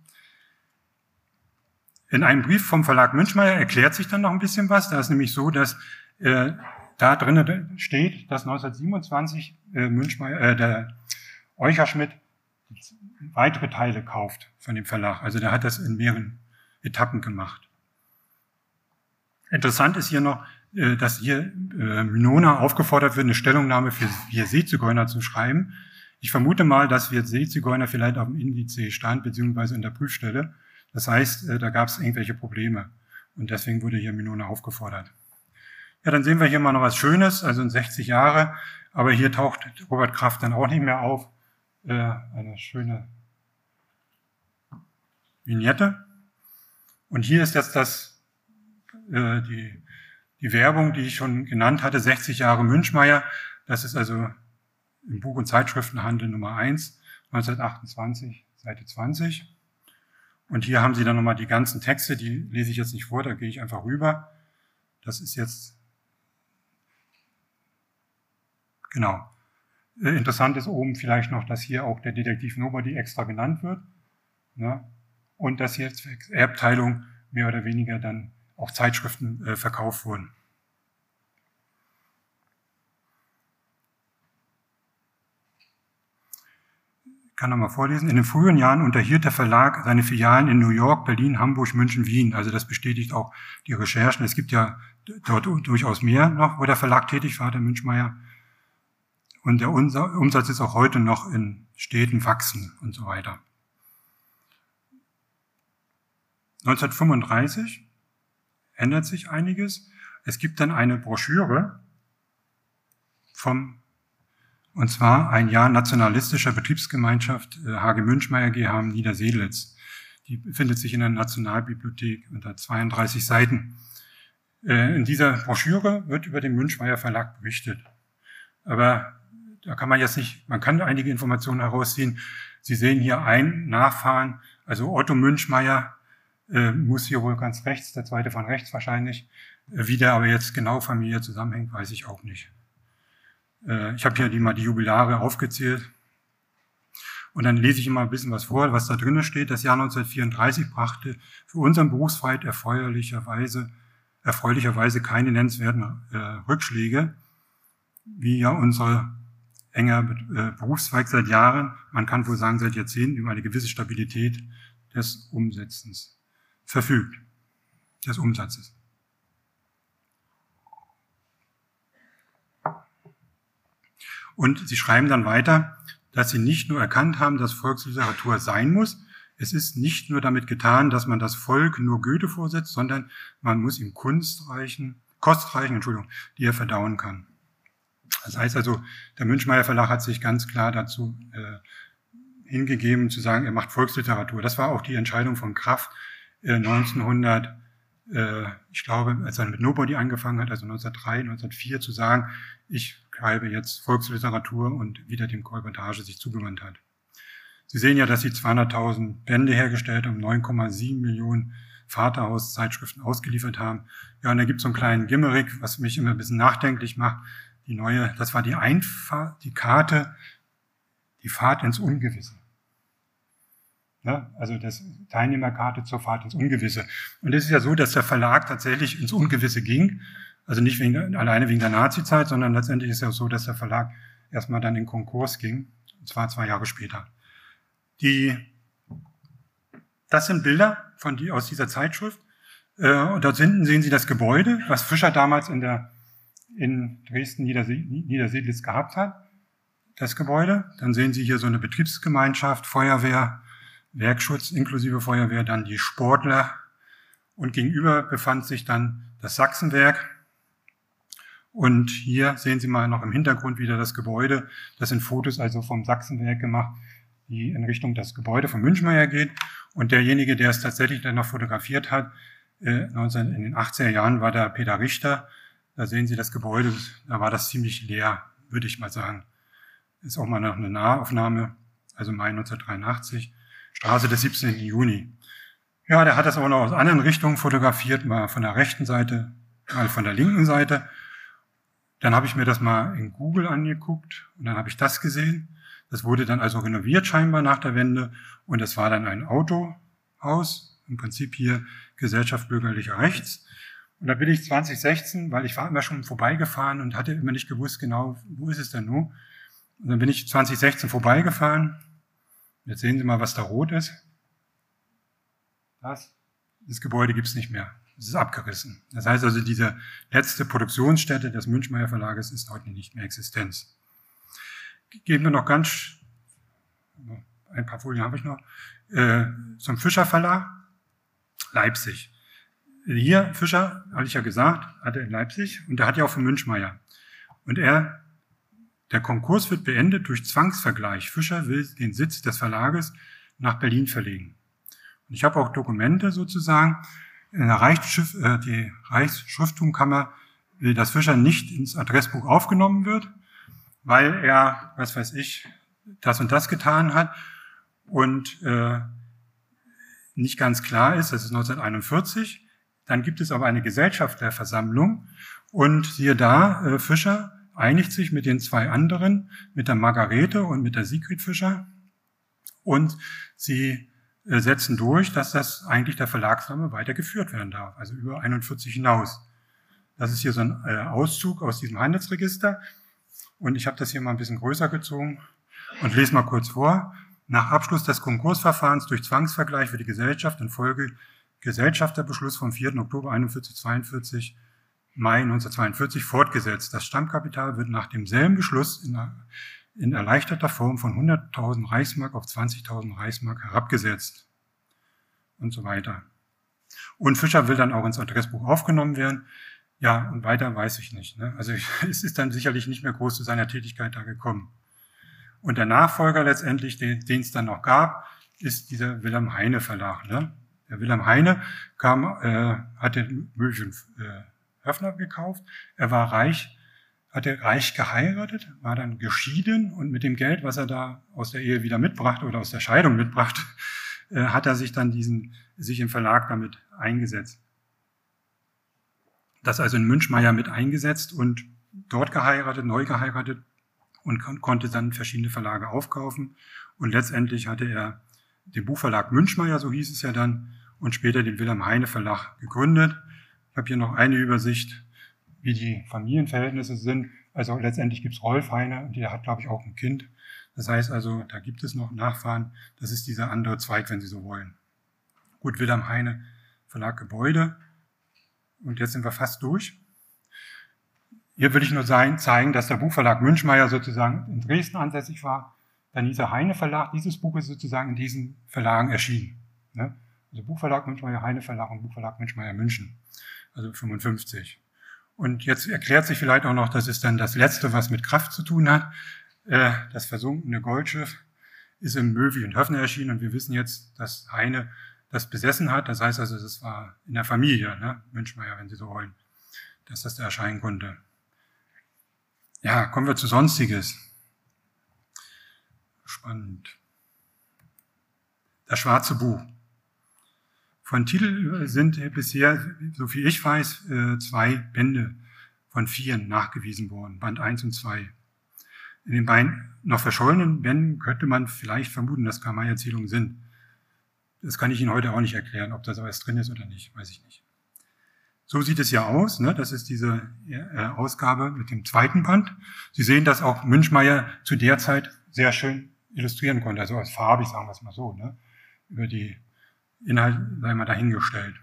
In einem Brief vom Verlag Münchmeier erklärt sich dann noch ein bisschen was. Da ist nämlich so, dass äh, da drinnen steht, dass 1927 äh, Münchmeier, äh, der Eucherschmidt weitere Teile kauft von dem Verlag. Also der hat das in mehreren Etappen gemacht. Interessant ist hier noch, äh, dass hier äh, Minona aufgefordert wird, eine Stellungnahme für wir Seezigeuner zu schreiben. Ich vermute mal, dass wir Seezigeuner vielleicht auf dem Indiz stand, beziehungsweise in der Prüfstelle. Das heißt, äh, da gab es irgendwelche Probleme. Und deswegen wurde hier Minone aufgefordert. Ja, dann sehen wir hier mal noch was Schönes, also in 60 Jahre. Aber hier taucht Robert Kraft dann auch nicht mehr auf. Äh, eine schöne Vignette. Und hier ist jetzt das, äh, die, die Werbung, die ich schon genannt hatte, 60 Jahre Münchmeier. Das ist also im Buch- und Zeitschriftenhandel Nummer 1, 1928, Seite 20. Und hier haben Sie dann nochmal die ganzen Texte, die lese ich jetzt nicht vor, da gehe ich einfach rüber. Das ist jetzt, genau. Äh, interessant ist oben vielleicht noch, dass hier auch der Detektiv Nobody extra genannt wird. Ne? Und dass jetzt Erbteilung mehr oder weniger dann auch Zeitschriften äh, verkauft wurden. kann nochmal vorlesen. In den frühen Jahren unterhielt der Verlag seine Filialen in New York, Berlin, Hamburg, München, Wien. Also das bestätigt auch die Recherchen. Es gibt ja dort durchaus mehr noch, wo der Verlag tätig war, der Münchmeier. Und der Umsatz ist auch heute noch in Städten wachsen und so weiter. 1935 ändert sich einiges. Es gibt dann eine Broschüre vom und zwar ein Jahr nationalistischer Betriebsgemeinschaft äh, Hage Münchmeier GH Niedersedlitz. Die befindet sich in der Nationalbibliothek unter 32 Seiten. Äh, in dieser Broschüre wird über den Münchmeier Verlag berichtet. Aber da kann man jetzt nicht, man kann einige Informationen herausziehen. Sie sehen hier ein Nachfahren, also Otto Münchmeier äh, muss hier wohl ganz rechts, der zweite von rechts wahrscheinlich. Wie der aber jetzt genau Familie zusammenhängt, weiß ich auch nicht. Äh, ich habe hier die, mal die Jubilare aufgezählt. Und dann lese ich immer ein bisschen was vor, was da drinnen steht. Das Jahr 1934 brachte für unseren Berufsfeind erfreulicherweise, erfreulicherweise keine nennenswerten äh, Rückschläge, wie ja unsere enger äh, Berufszweig seit Jahren, man kann wohl sagen seit Jahrzehnten, über eine gewisse Stabilität des Umsetzens verfügt, des Umsatzes. Und sie schreiben dann weiter, dass sie nicht nur erkannt haben, dass Volksliteratur sein muss, es ist nicht nur damit getan, dass man das Volk nur Goethe vorsetzt, sondern man muss ihm Kunst reichen, Kost reichen, Entschuldigung, die er verdauen kann. Das heißt also, der Münchmeier Verlag hat sich ganz klar dazu äh, hingegeben, zu sagen, er macht Volksliteratur. Das war auch die Entscheidung von Kraft äh, 1900, äh, ich glaube, als er mit Nobody angefangen hat, also 1903, 1904, zu sagen, ich schreibe jetzt Volksliteratur und wieder dem Kolportage sich zugewandt hat. Sie sehen ja, dass sie 200.000 Bände hergestellt haben, 9,7 Millionen Vaterhauszeitschriften ausgeliefert haben. Ja, und da gibt es so einen kleinen Gimmerig, was mich immer ein bisschen nachdenklich macht. Die neue, das war die Einfahrt, die Karte, die Fahrt ins Ungewisse. Ja, also das Teilnehmerkarte zur Fahrt ins Ungewisse. Und es ist ja so, dass der Verlag tatsächlich ins Ungewisse ging also nicht wegen, alleine wegen der Nazi-Zeit, sondern letztendlich ist ja so, dass der Verlag erstmal dann in Konkurs ging, und zwar zwei Jahre später. Die, das sind Bilder von die, aus dieser Zeitschrift. Äh, und dort hinten sehen Sie das Gebäude, was Fischer damals in der in Dresden Niedersedlitz gehabt hat. Das Gebäude. Dann sehen Sie hier so eine Betriebsgemeinschaft, Feuerwehr, Werkschutz inklusive Feuerwehr, dann die Sportler. Und gegenüber befand sich dann das Sachsenwerk, und hier sehen Sie mal noch im Hintergrund wieder das Gebäude. Das sind Fotos also vom Sachsenwerk gemacht, die in Richtung das Gebäude von Münchmeier geht. Und derjenige, der es tatsächlich dann noch fotografiert hat, 19, äh, in den 80er Jahren war da Peter Richter. Da sehen Sie das Gebäude, da war das ziemlich leer, würde ich mal sagen. Ist auch mal noch eine Nahaufnahme, also Mai 1983, Straße des 17. Juni. Ja, der hat das auch noch aus anderen Richtungen fotografiert, mal von der rechten Seite, mal von der linken Seite. Dann habe ich mir das mal in Google angeguckt und dann habe ich das gesehen. Das wurde dann also renoviert scheinbar nach der Wende und es war dann ein Autohaus, im Prinzip hier Gesellschaft bürgerlicher Rechts. Und da bin ich 2016, weil ich war immer schon vorbeigefahren und hatte immer nicht gewusst genau, wo ist es denn nun. Und dann bin ich 2016 vorbeigefahren. Jetzt sehen Sie mal, was da rot ist. Das, das Gebäude gibt's nicht mehr. Es ist abgerissen. Das heißt also, diese letzte Produktionsstätte des Münchmeier Verlages ist heute nicht mehr Existenz. Geben wir noch ganz, ein paar Folien habe ich noch, äh, zum Fischer Verlag, Leipzig. Hier, Fischer, hatte ich ja gesagt, hatte in Leipzig und der hat ja auch für Münchmeier. Und er, der Konkurs wird beendet durch Zwangsvergleich. Fischer will den Sitz des Verlages nach Berlin verlegen. Und ich habe auch Dokumente sozusagen. In der Reichsschiff, äh, die Reichsschrifttumkammer will, dass Fischer nicht ins Adressbuch aufgenommen wird, weil er, was weiß ich, das und das getan hat und äh, nicht ganz klar ist, das ist 1941. Dann gibt es aber eine Gesellschafterversammlung und siehe da, äh, Fischer einigt sich mit den zwei anderen, mit der Margarete und mit der Sigrid Fischer und sie äh, setzen durch, dass das eigentlich der Verlagsname weitergeführt werden darf, also über 41 hinaus. Das ist hier so ein äh, Auszug aus diesem Handelsregister und ich habe das hier mal ein bisschen größer gezogen und lese mal kurz vor. Nach Abschluss des Konkursverfahrens durch Zwangsvergleich für die Gesellschaft in Folge Gesellschafterbeschluss vom 4. Oktober 4142 Mai 1942 fortgesetzt. Das Stammkapital wird nach demselben Beschluss in, in erleichterter Form von 100.000 Reichsmark auf 20.000 Reichsmark herabgesetzt und so weiter. Und Fischer will dann auch ins Adressbuch aufgenommen werden. Ja, und weiter weiß ich nicht. Ne? Also [laughs] es ist dann sicherlich nicht mehr groß zu seiner Tätigkeit da gekommen. Und der Nachfolger letztendlich, den, es dann noch gab, ist dieser Wilhelm Heine Verlag. Ne? Der Wilhelm Heine kam, äh, hatte Mülchen äh, Höfner gekauft. Er war reich, hatte reich geheiratet, war dann geschieden und mit dem Geld, was er da aus der Ehe wieder mitbrachte oder aus der Scheidung mitbrachte, [laughs] äh, hat er sich dann diesen, sich im Verlag damit eingesetzt. Das also in Münchmeier mit eingesetzt und dort geheiratet, neu geheiratet und konnte dann verschiedene Verlage aufkaufen. Und letztendlich hatte er den Buchverlag Münchmeier, so hieß es ja dann, und später den Wilhelm Heine Verlag gegründet. Ich habe hier noch eine Übersicht, wie die Familienverhältnisse sind. Also letztendlich gibt es Rolf Heine und der hat, glaube ich, auch ein Kind. Das heißt also, da gibt es noch Nachfahren. Das ist dieser andere Zweig, wenn Sie so wollen. Gut, Wilhelm Heine Verlag Gebäude. Und jetzt sind wir fast durch. Hier will ich nur zeigen, dass der Buchverlag Münchmeier sozusagen in Dresden ansässig war. Dieser Heine Verlag, dieses Buch ist sozusagen in diesen Verlagen erschienen. Ne? Also Buchverlag Münchmeier Heine Verlag und Buchverlag Münchmeier München. Also 55. Und jetzt erklärt sich vielleicht auch noch, das ist dann das Letzte, was mit Kraft zu tun hat. Äh, das versunkene Goldschiff ist im Möwi und Höfner erschienen und wir wissen jetzt, dass Heine das besessen hat. Das heißt also, das war in der Familie, ne? Münchmeier, wenn Sie so wollen, dass das da erscheinen konnte. Ja, kommen wir zu Sonstiges. Spannend. Das schwarze Buch. Von Titel sind bisher, so viel ich weiß, äh, zwei Bände von vier nachgewiesen worden, Band 1 und 2. In den beiden noch verschollenen Bänden könnte man vielleicht vermuten, dass Kamai-Erzählungen sind. Das kann ich Ihnen heute auch nicht erklären, ob das alles drin ist oder nicht, weiß ich nicht. So sieht es ja aus. Ne? Das ist diese äh, Ausgabe mit dem zweiten Band. Sie sehen, dass auch Münchmeier zu der Zeit sehr schön illustrieren konnte, also als farbig, sagen wir es mal so. Ne? Über die Inhalte sei mal dahingestellt.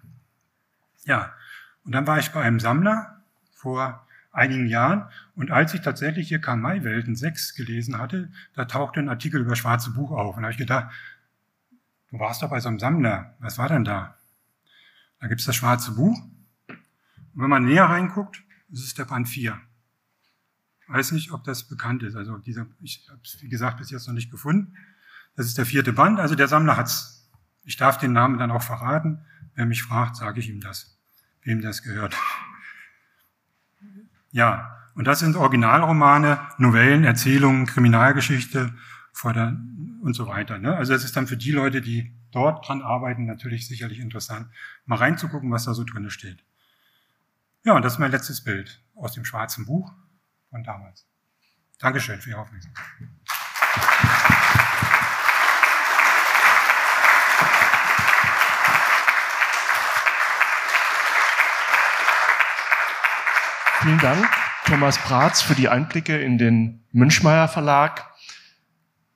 Ja, und dann war ich bei einem Sammler vor einigen Jahren und als ich tatsächlich hier Karl-May-Welten 6 gelesen hatte, da tauchte ein Artikel über schwarze Buch auf. Und da habe ich gedacht, du warst doch bei so einem Sammler, was war denn da? Da gibt's das schwarze Buch und wenn man näher reinguckt, ist es der Band 4. Weiß nicht, ob das bekannt ist. Also dieser, ich habe es, wie gesagt, bis jetzt noch nicht gefunden. Das ist der vierte Band. Also der Sammler hat's. Ich darf den Namen dann auch verraten. Wer mich fragt, sage ich ihm das, wem das gehört. Ja, und das sind Originalromane, Novellen, Erzählungen, Kriminalgeschichte und so weiter. Ne? Also es ist dann für die Leute, die dort dran arbeiten, natürlich sicherlich interessant, mal reinzugucken, was da so drin steht. Ja, und das ist mein letztes Bild aus dem schwarzen Buch von damals. Dankeschön für Ihre Aufmerksamkeit. Vielen Dank, Thomas Bratz, für die Einblicke in den Münchmeier Verlag,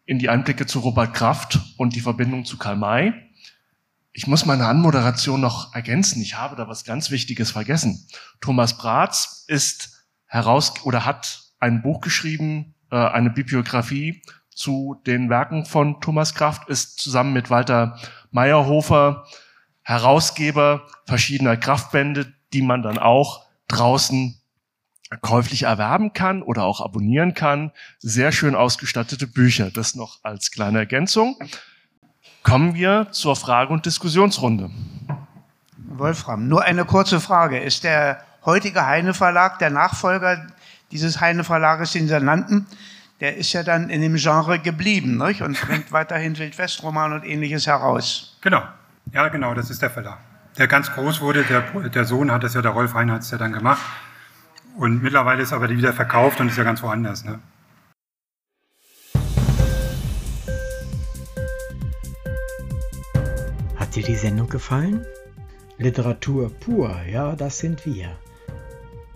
in die Einblicke zu Robert Kraft und die Verbindung zu Karl May. Ich muss meine Anmoderation noch ergänzen. Ich habe da was ganz Wichtiges vergessen. Thomas Bratz ist heraus oder hat ein Buch geschrieben, äh, eine Bibliografie zu den Werken von Thomas Kraft, ist zusammen mit Walter Meyerhofer Herausgeber verschiedener Kraftbände, die man dann auch draußen käuflich erwerben kann oder auch abonnieren kann. Sehr schön ausgestattete Bücher. Das noch als kleine Ergänzung. Kommen wir zur Frage- und Diskussionsrunde. Wolfram, nur eine kurze Frage. Ist der heutige Heine Verlag der Nachfolger dieses Heine Verlages, den Sie nannten? Der ist ja dann in dem Genre geblieben nicht? und bringt [laughs] weiterhin Wildwestroman und ähnliches heraus. Genau, ja genau, das ist der Verlag. Der ganz groß wurde, der, der Sohn hat das ja, der Rolf Hein hat es ja dann gemacht. Und mittlerweile ist aber wieder verkauft und ist ja ganz woanders. Ne? Hat dir die Sendung gefallen? Literatur pur, ja, das sind wir.